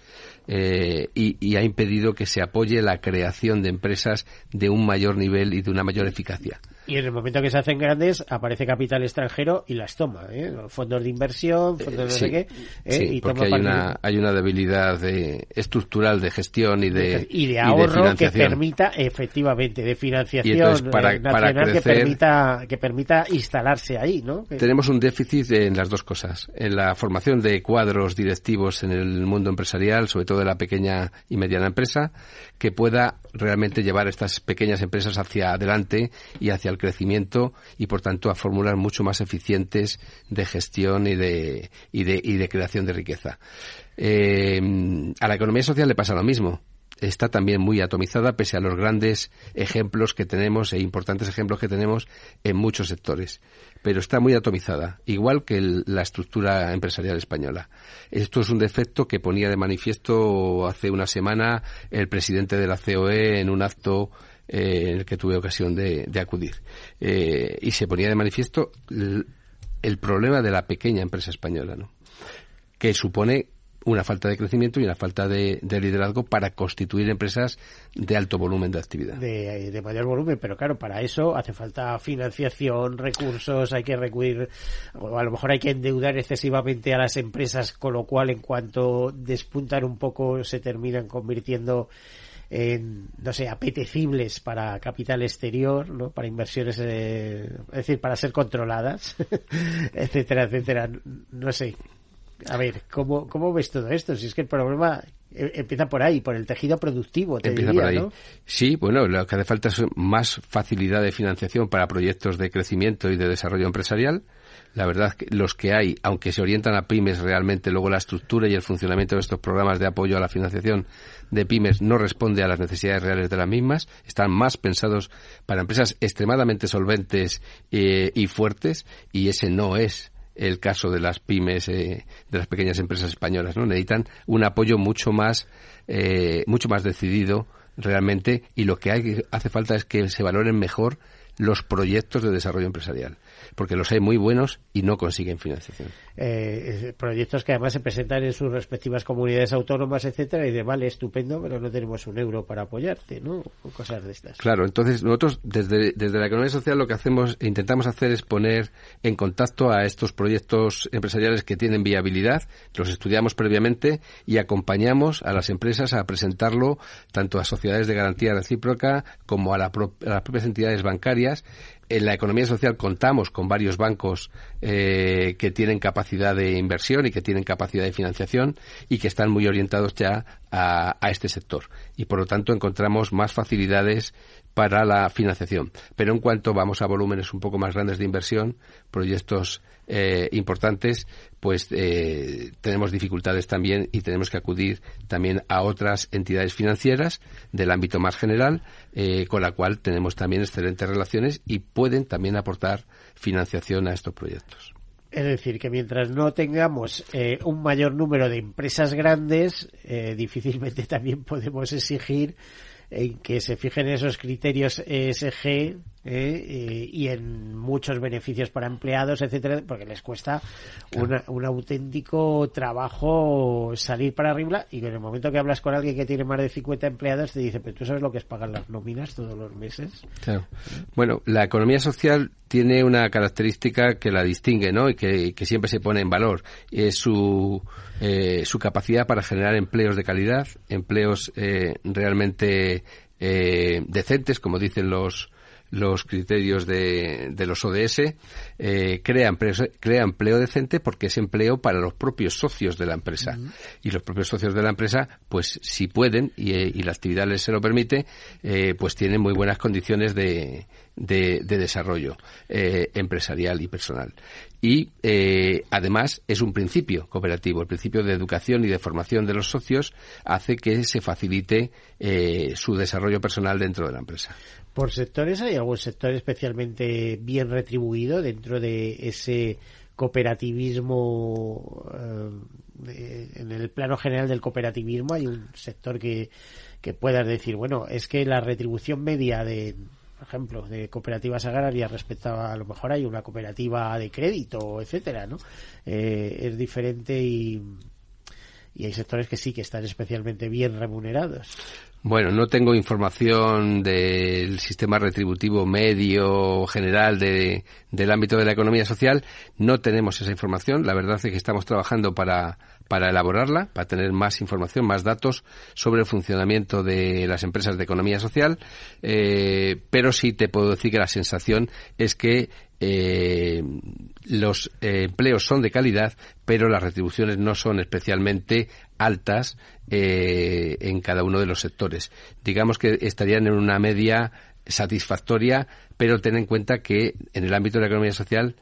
eh, y, y, ha impedido que se apoye la creación de empresas de un mayor nivel y de una mayor eficacia. Y en el momento que se hacen grandes, aparece capital extranjero y las toma. ¿eh? Fondos de inversión, fondos de no sé qué. ¿eh? y porque hay una, hay una debilidad estructural de gestión y de, y de ahorro que permita, efectivamente, de financiación para, eh, nacional que, permita, que permita instalarse ahí. ¿no? Tenemos un déficit en las dos cosas. En la formación de cuadros directivos en el mundo empresarial, sobre todo de la pequeña y mediana empresa, que pueda realmente llevar estas pequeñas empresas hacia adelante y hacia el crecimiento y por tanto a fórmulas mucho más eficientes de gestión y de, y de, y de creación de riqueza. Eh, a la economía social le pasa lo mismo está también muy atomizada pese a los grandes ejemplos que tenemos e importantes ejemplos que tenemos en muchos sectores. Pero está muy atomizada, igual que la estructura empresarial española. Esto es un defecto que ponía de manifiesto hace una semana el presidente de la COE en un acto eh, en el que tuve ocasión de, acudir. Eh, y se ponía de manifiesto el, el, problema de la pequeña empresa española, ¿no? que supone una falta de crecimiento y una falta de, liderazgo para constituir empresas de alto volumen de actividad. De, mayor volumen, pero claro, para eso hace falta financiación, recursos, hay que recurrir, o a lo mejor hay que endeudar excesivamente a las empresas, con lo cual en cuanto despuntan un poco se terminan convirtiendo en, no sé, apetecibles para capital exterior, ¿no? Para inversiones, eh, es decir, para ser controladas, *laughs* etcétera, etcétera. No sé, a ver, ¿cómo, ¿cómo ves todo esto? Si es que el problema e, empieza por ahí, por el tejido productivo, te empieza por ahí. Sí, bueno, lo que hace falta es más facilidad de financiación para proyectos de crecimiento y de desarrollo empresarial. La verdad, que los que hay, aunque se orientan a pymes, realmente luego la estructura y el funcionamiento de estos programas de apoyo a la financiación de pymes no responde a las necesidades reales de las mismas. Están más pensados para empresas extremadamente solventes eh, y fuertes y ese no es el caso de las pymes, eh, de las pequeñas empresas españolas, ¿no? Necesitan un apoyo mucho más, eh, mucho más decidido realmente y lo que hay, hace falta es que se valoren mejor los proyectos de desarrollo empresarial porque los hay muy buenos y no consiguen financiación. Eh, proyectos que además se presentan en sus respectivas comunidades autónomas, etcétera, y de vale, estupendo, pero no tenemos un euro para apoyarte, ¿no? O cosas de estas. Claro, entonces nosotros desde, desde la economía social lo que hacemos, intentamos hacer es poner en contacto a estos proyectos empresariales que tienen viabilidad, los estudiamos previamente y acompañamos a las empresas a presentarlo tanto a sociedades de garantía recíproca como a, a las propias entidades bancarias en la economía social contamos con varios bancos eh, que tienen capacidad de inversión y que tienen capacidad de financiación y que están muy orientados ya a, este sector. Y por lo tanto encontramos más facilidades para la financiación. Pero en cuanto vamos a volúmenes un poco más grandes de inversión, proyectos eh, importantes, pues eh, tenemos dificultades también y tenemos que acudir también a otras entidades financieras del ámbito más general, eh, con la cual tenemos también excelentes relaciones y pueden también aportar financiación a estos proyectos. Es decir, que mientras no tengamos un mayor número de empresas grandes, difícilmente también podemos exigir en que se fijen esos criterios ESG eh, y en muchos beneficios para empleados, etcétera, porque les cuesta un auténtico trabajo salir para arriba y en el momento que hablas con alguien que tiene más de 50 empleados te dice, pero tú sabes lo que es pagar las nóminas todos los meses. Bueno, la economía social tiene una característica que la distingue, ¿no? Y que, siempre se pone en valor. Es su, eh, su capacidad para generar empleos de calidad, empleos eh, realmente decentes, como dicen los, los criterios de, de los ODS, eh, crea, empleo, crea empleo decente porque es empleo para los propios socios de la empresa. Y los propios socios de la empresa, pues si pueden y, eh, y la actividad les se lo permite, eh, pues tienen muy buenas condiciones de, de, desarrollo eh, empresarial y personal. Y eh, además es un principio cooperativo. El principio de educación y de formación de los socios hace que se facilite su desarrollo personal dentro de la empresa. ¿Por sectores hay algún sector especialmente bien retribuido dentro de ese cooperativismo? Eh, en el plano general del cooperativismo hay un sector que, que puedas decir, bueno, es que la retribución media de, por ejemplo, de cooperativas agrarias respecto a, a lo mejor hay una cooperativa de crédito, etcétera, ¿no? Eh, es diferente y, y hay sectores que sí que están especialmente bien remunerados. Bueno, no tengo información del sistema retributivo medio general de, del ámbito de la economía social. No tenemos esa información. La verdad es que estamos trabajando para, para elaborarla, para tener más información, más datos sobre el funcionamiento de las empresas de economía social. Eh, pero sí te puedo decir que la sensación es que eh, los eh, empleos son de calidad, pero las retribuciones no son especialmente altas eh, en cada uno de los sectores. Digamos que estarían en una media satisfactoria, pero ten en cuenta que en el ámbito de la economía social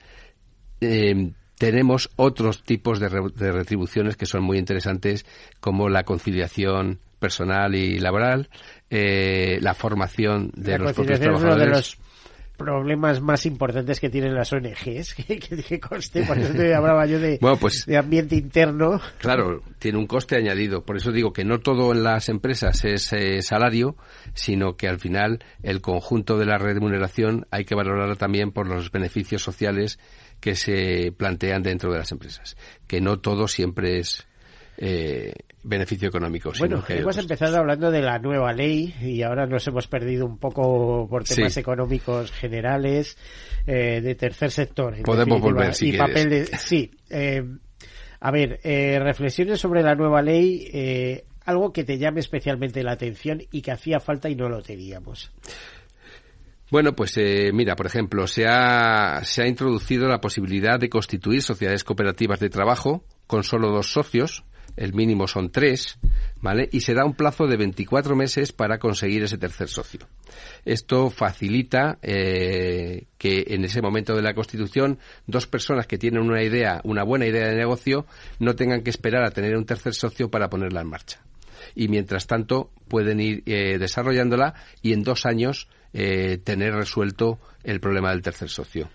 tenemos otros tipos de, retribuciones que son muy interesantes, como la conciliación personal y laboral, la formación de los propios trabajadores problemas más importantes que tienen las ONGs, que, que, coste, por eso te *laughs* hablaba yo de, pues, de ambiente interno. Claro, tiene un coste añadido. Por eso digo que no todo en las empresas es eh, salario, sino que al final el conjunto de la remuneración hay que valorarlo también por los beneficios sociales que se plantean dentro de las empresas. Que no todo siempre es eh, beneficio económico. Bueno, hemos empezado hablando de la nueva ley y ahora nos hemos perdido un poco por temas económicos generales eh, de tercer sector. Podemos volver si y papel sí. Eh, a ver, eh, reflexiones sobre la nueva ley. Algo que te llame especialmente la atención y que hacía falta y no lo teníamos. Bueno, pues eh, mira, por ejemplo, se ha, se ha introducido la posibilidad de constituir sociedades cooperativas de trabajo con solo dos socios, el mínimo son tres, ¿vale? Y se da un plazo de 24 meses para conseguir ese tercer socio. Esto facilita eh, que en ese momento de la Constitución dos personas que tienen una idea, una buena idea de negocio, no tengan que esperar a tener un tercer socio para ponerla en marcha. Y mientras tanto pueden ir eh, desarrollándola y en dos años eh, tener resuelto el problema del tercer socio.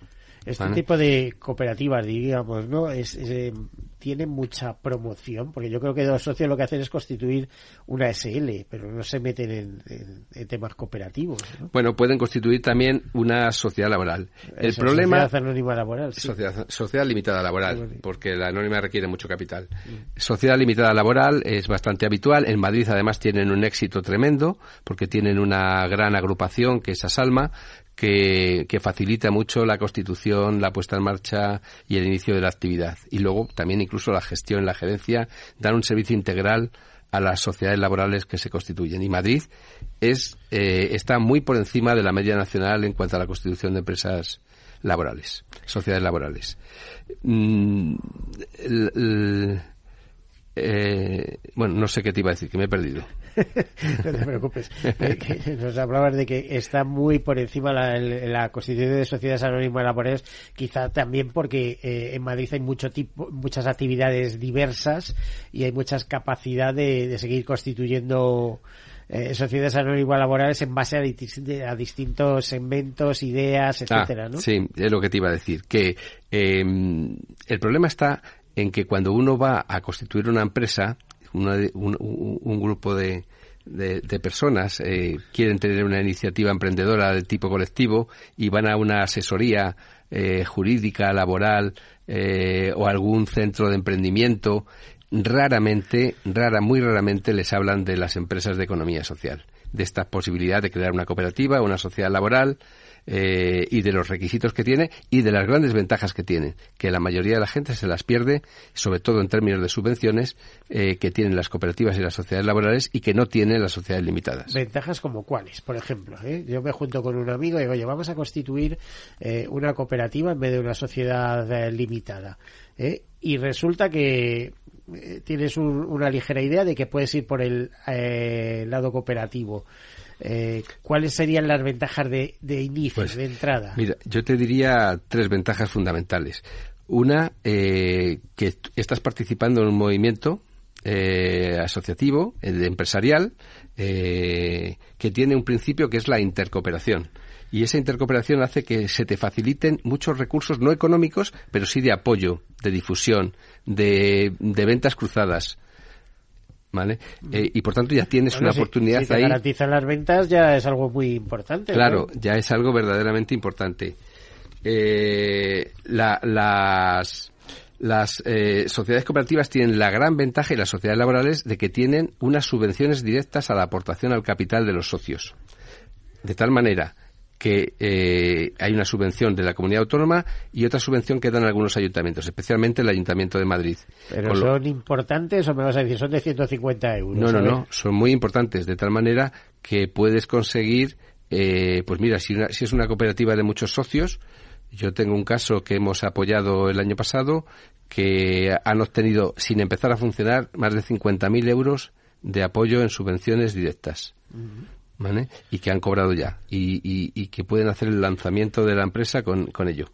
Este tipo de cooperativas, digamos, ¿no? Es, eh, tiene mucha promoción, porque yo creo que los socios lo que hacen es constituir una SL, pero no se meten en, temas cooperativos. Bueno, pueden constituir también una sociedad laboral. El problema. Sociedad anónima laboral. Sociedad, limitada laboral, porque la anónima requiere mucho capital. Mm. Sociedad limitada laboral es bastante habitual. En Madrid, además, tienen un éxito tremendo, porque tienen una gran agrupación que es Asalma, que, facilita mucho la constitución, la puesta en marcha y el inicio de la actividad. Y luego también incluso la gestión, la gerencia, dan un servicio integral a las sociedades laborales que se constituyen. Y Madrid es, eh, está muy por encima de la media nacional en cuanto a la constitución de empresas laborales, sociedades laborales. Mm, eh, bueno, no sé qué te iba a decir, que me he perdido. *laughs* no te preocupes. *laughs* Eh, nos hablabas de que está muy por encima la, la constitución de sociedades anónimas laborales, quizá también porque eh, en Madrid hay mucho tipo, muchas actividades diversas y hay muchas capacidad de, seguir constituyendo eh, sociedades anónimas laborales en base a, distintos segmentos, ideas, ah, etcétera, ¿no? Sí, es lo que te iba a decir. Que em, el problema está en que cuando uno va a constituir una empresa, un, grupo de, de, personas eh, quieren tener una iniciativa emprendedora de tipo colectivo y van a una asesoría eh, jurídica, laboral eh, o algún centro de emprendimiento, raramente, rara, muy raramente les hablan de las empresas de economía social, de esta posibilidad de crear una cooperativa, una sociedad laboral, eh, y de los requisitos que tiene y de las grandes ventajas que tiene, que la mayoría de la gente se las pierde, sobre todo en términos de subvenciones eh, que tienen las cooperativas y las sociedades laborales y que no tienen las sociedades limitadas. Ventajas como cuáles, por ejemplo. ¿eh? Yo me junto con un amigo y digo, oye, vamos a constituir una cooperativa en vez de una sociedad limitada. Y resulta que tienes una ligera idea de que puedes ir por el lado cooperativo. Eh, ¿cuáles serían las ventajas de, inicio, pues, de entrada? Mira, yo te diría tres ventajas fundamentales. Una, eh, que estás participando en un movimiento eh, asociativo, empresarial, que tiene un principio que es la intercooperación. Y esa intercooperación hace que se te faciliten muchos recursos, no económicos, pero sí de apoyo, de difusión, de ventas cruzadas, ¿vale? Eh, y por tanto ya tienes una oportunidad si te ahí. garantizan las ventas ya es algo muy importante. Claro, ya es algo verdaderamente importante. Eh, las las eh, sociedades cooperativas tienen la gran ventaja y las sociedades laborales de que tienen unas subvenciones directas a la aportación al capital de los socios. De tal manera que eh, hay una subvención de la comunidad autónoma y otra subvención que dan algunos ayuntamientos, especialmente el Ayuntamiento de Madrid. ¿Pero son importantes o me vas a decir son de 150 euros? No, no, no, son muy importantes, de tal manera que puedes conseguir, eh, pues mira, si, si es una cooperativa de muchos socios, yo tengo un caso que hemos apoyado el año pasado, que han obtenido, sin empezar a funcionar, más de 50.000 euros de apoyo en subvenciones directas. ¿Vale? Y que han cobrado ya y, y, que pueden hacer el lanzamiento de la empresa con, con ello.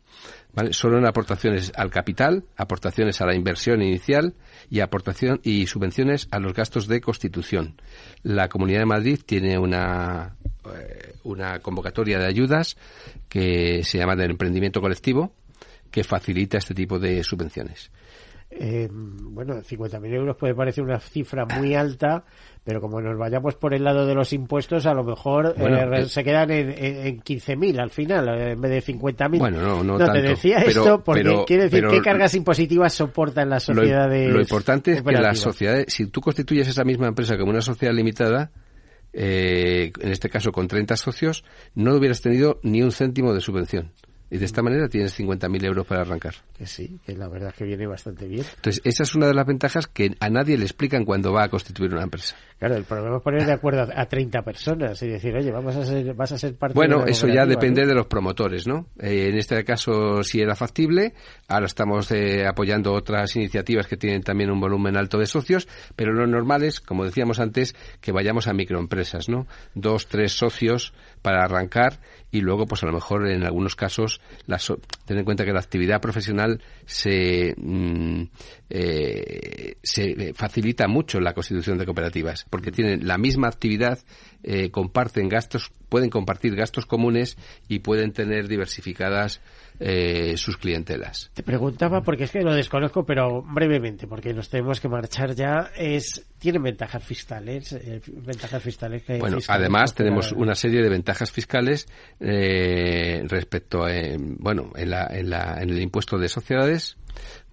¿Vale? Solo en aportaciones al capital, aportaciones a la inversión inicial y aportación y subvenciones a los gastos de constitución. La Comunidad de Madrid tiene una, eh, una convocatoria de ayudas que se llama del emprendimiento colectivo que facilita este tipo de subvenciones. Eh, bueno, 50.000 euros puede parecer una cifra muy alta, pero como nos vayamos por el lado de los impuestos, a lo mejor eh, se quedan en, en, 15.000 al final, en vez de 50.000. Bueno, no, no, no te decía esto porque quiere decir qué cargas impositivas soportan las sociedades. Lo, importante es que las sociedades, si tú constituyes esa misma empresa como una sociedad limitada, eh, en este caso con 30 socios, no hubieras tenido ni un céntimo de subvención. Y de esta manera tienes 50.000 euros para arrancar. Que sí, que la verdad es que viene bastante bien. Entonces, esa es una de las ventajas que a nadie le explican cuando va a constituir una empresa. Claro, el problema es poner de acuerdo a 30 personas y decir, oye, vamos a ser, vas a ser parte bueno, de Bueno, eso ya depende de los promotores, ¿no? Eh, en este caso sí era factible. Ahora estamos eh, apoyando otras iniciativas que tienen también un volumen alto de socios, pero lo normal es, como decíamos antes, que vayamos a microempresas, ¿no? Dos, tres socios para arrancar y luego, pues a lo mejor en algunos casos, la en cuenta que la actividad profesional se, mm, eh, se facilita mucho la constitución de cooperativas porque tienen la misma actividad, eh, comparten gastos, pueden compartir gastos comunes y pueden tener diversificadas eh, sus clientelas. Te preguntaba, porque es que lo desconozco, pero brevemente, porque nos tenemos que marchar ya, es ¿tienen ventajas fiscales? Eh, ventajas fiscales que bueno, además tenemos una serie de ventajas fiscales respecto a, bueno, en, la, en, la, en el impuesto de sociedades,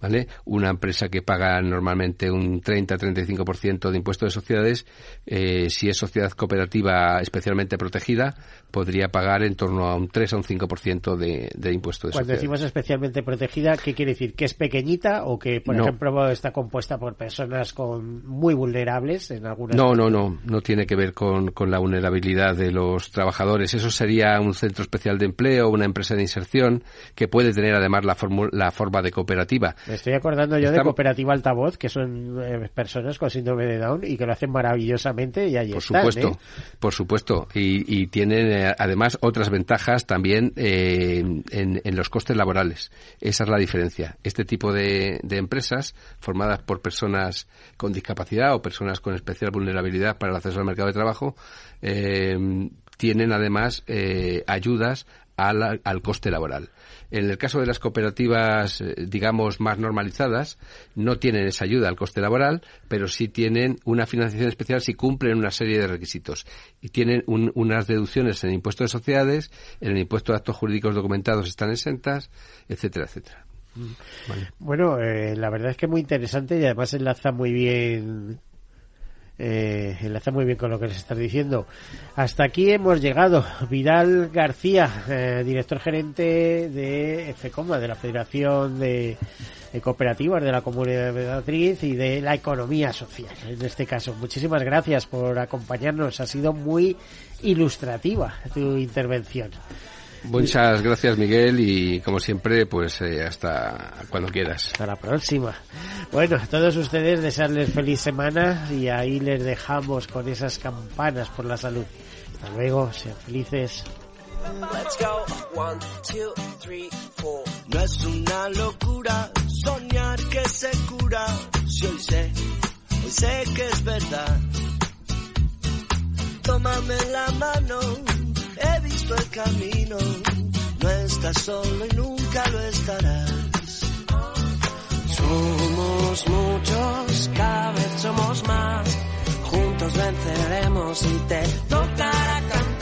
¿vale? Una empresa que paga normalmente un 30-35% de impuestos de sociedades, eh, si es sociedad cooperativa especialmente protegida, podría pagar en torno a un 3 a un 5% de, de impuesto de Cuando decimos especialmente protegida, ¿qué quiere decir? ¿Que es pequeñita o que, por ejemplo, está compuesta por personas con muy vulnerables en algunas No, no, no, no tiene que ver con, con la vulnerabilidad de los trabajadores. Eso sería un centro especial de empleo, una empresa de inserción que puede tener además la, la forma de cooperativa. Me estoy acordando yo de Cooperativa Altavoz, que son eh, personas con síndrome de Down y que lo hacen maravillosamente y ahí Por supuesto, ¿eh? por supuesto. Y, y tienen eh, además otras ventajas también en, en, los costes laborales. Esa es la diferencia. Este tipo de, de empresas formadas por personas con discapacidad o personas con especial vulnerabilidad para el acceso al mercado de trabajo tienen además ayudas al, al coste laboral. En el caso de las cooperativas, eh, digamos, más normalizadas, no tienen esa ayuda al coste laboral, pero sí tienen una financiación especial si cumplen una serie de requisitos. Y tienen unas deducciones en el impuesto de sociedades, en el impuesto de actos jurídicos documentados están exentas, etcétera, etcétera. Bueno, eh, la verdad es que es muy interesante y además enlaza muy bien eh, enlaza muy bien con lo que les estás diciendo. Hasta aquí hemos llegado. Vidal García, eh, director gerente de FECOMA, de la Federación de, Cooperativas de la Comunidad de Madrid y de la Economía Social, en este caso. Muchísimas gracias por acompañarnos. Ha sido muy ilustrativa tu intervención. Muchas gracias Miguel y como siempre pues eh, hasta cuando quieras. Hasta la próxima. Bueno, a todos ustedes desearles feliz semana y ahí les dejamos con esas campanas por la salud. Hasta luego, sean felices. No es una locura soñar que se cura. Si hoy sé, hoy sé que es verdad. Tómame la mano he el camino, no estás solo y nunca lo estarás. Somos muchos, cada vez somos más, juntos venceremos y te tocará cantar.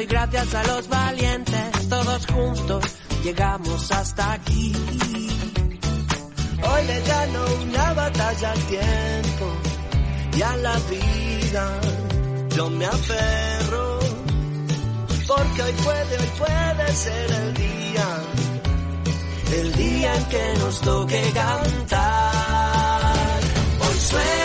Doy gracias a los valientes, todos juntos llegamos hasta aquí. Hoy le gano una batalla al tiempo y a la vida yo me aferro, porque hoy puede, hoy puede ser el día, el día en que nos toque cantar. Hoy suena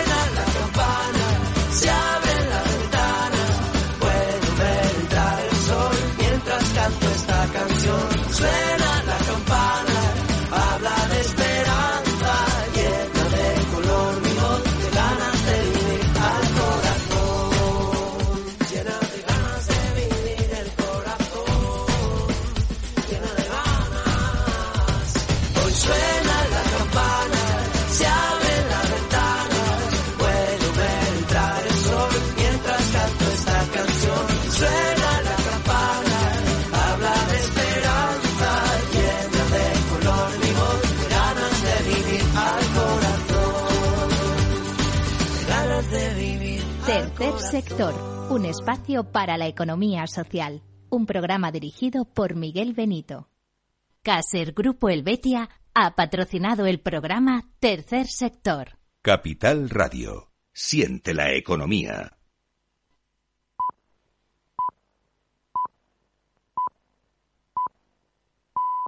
sector, un espacio para la economía social. Un programa dirigido por Miguel Benito. Caser Grupo Helvetia ha patrocinado el programa Tercer sector. Capital Radio. Siente la economía.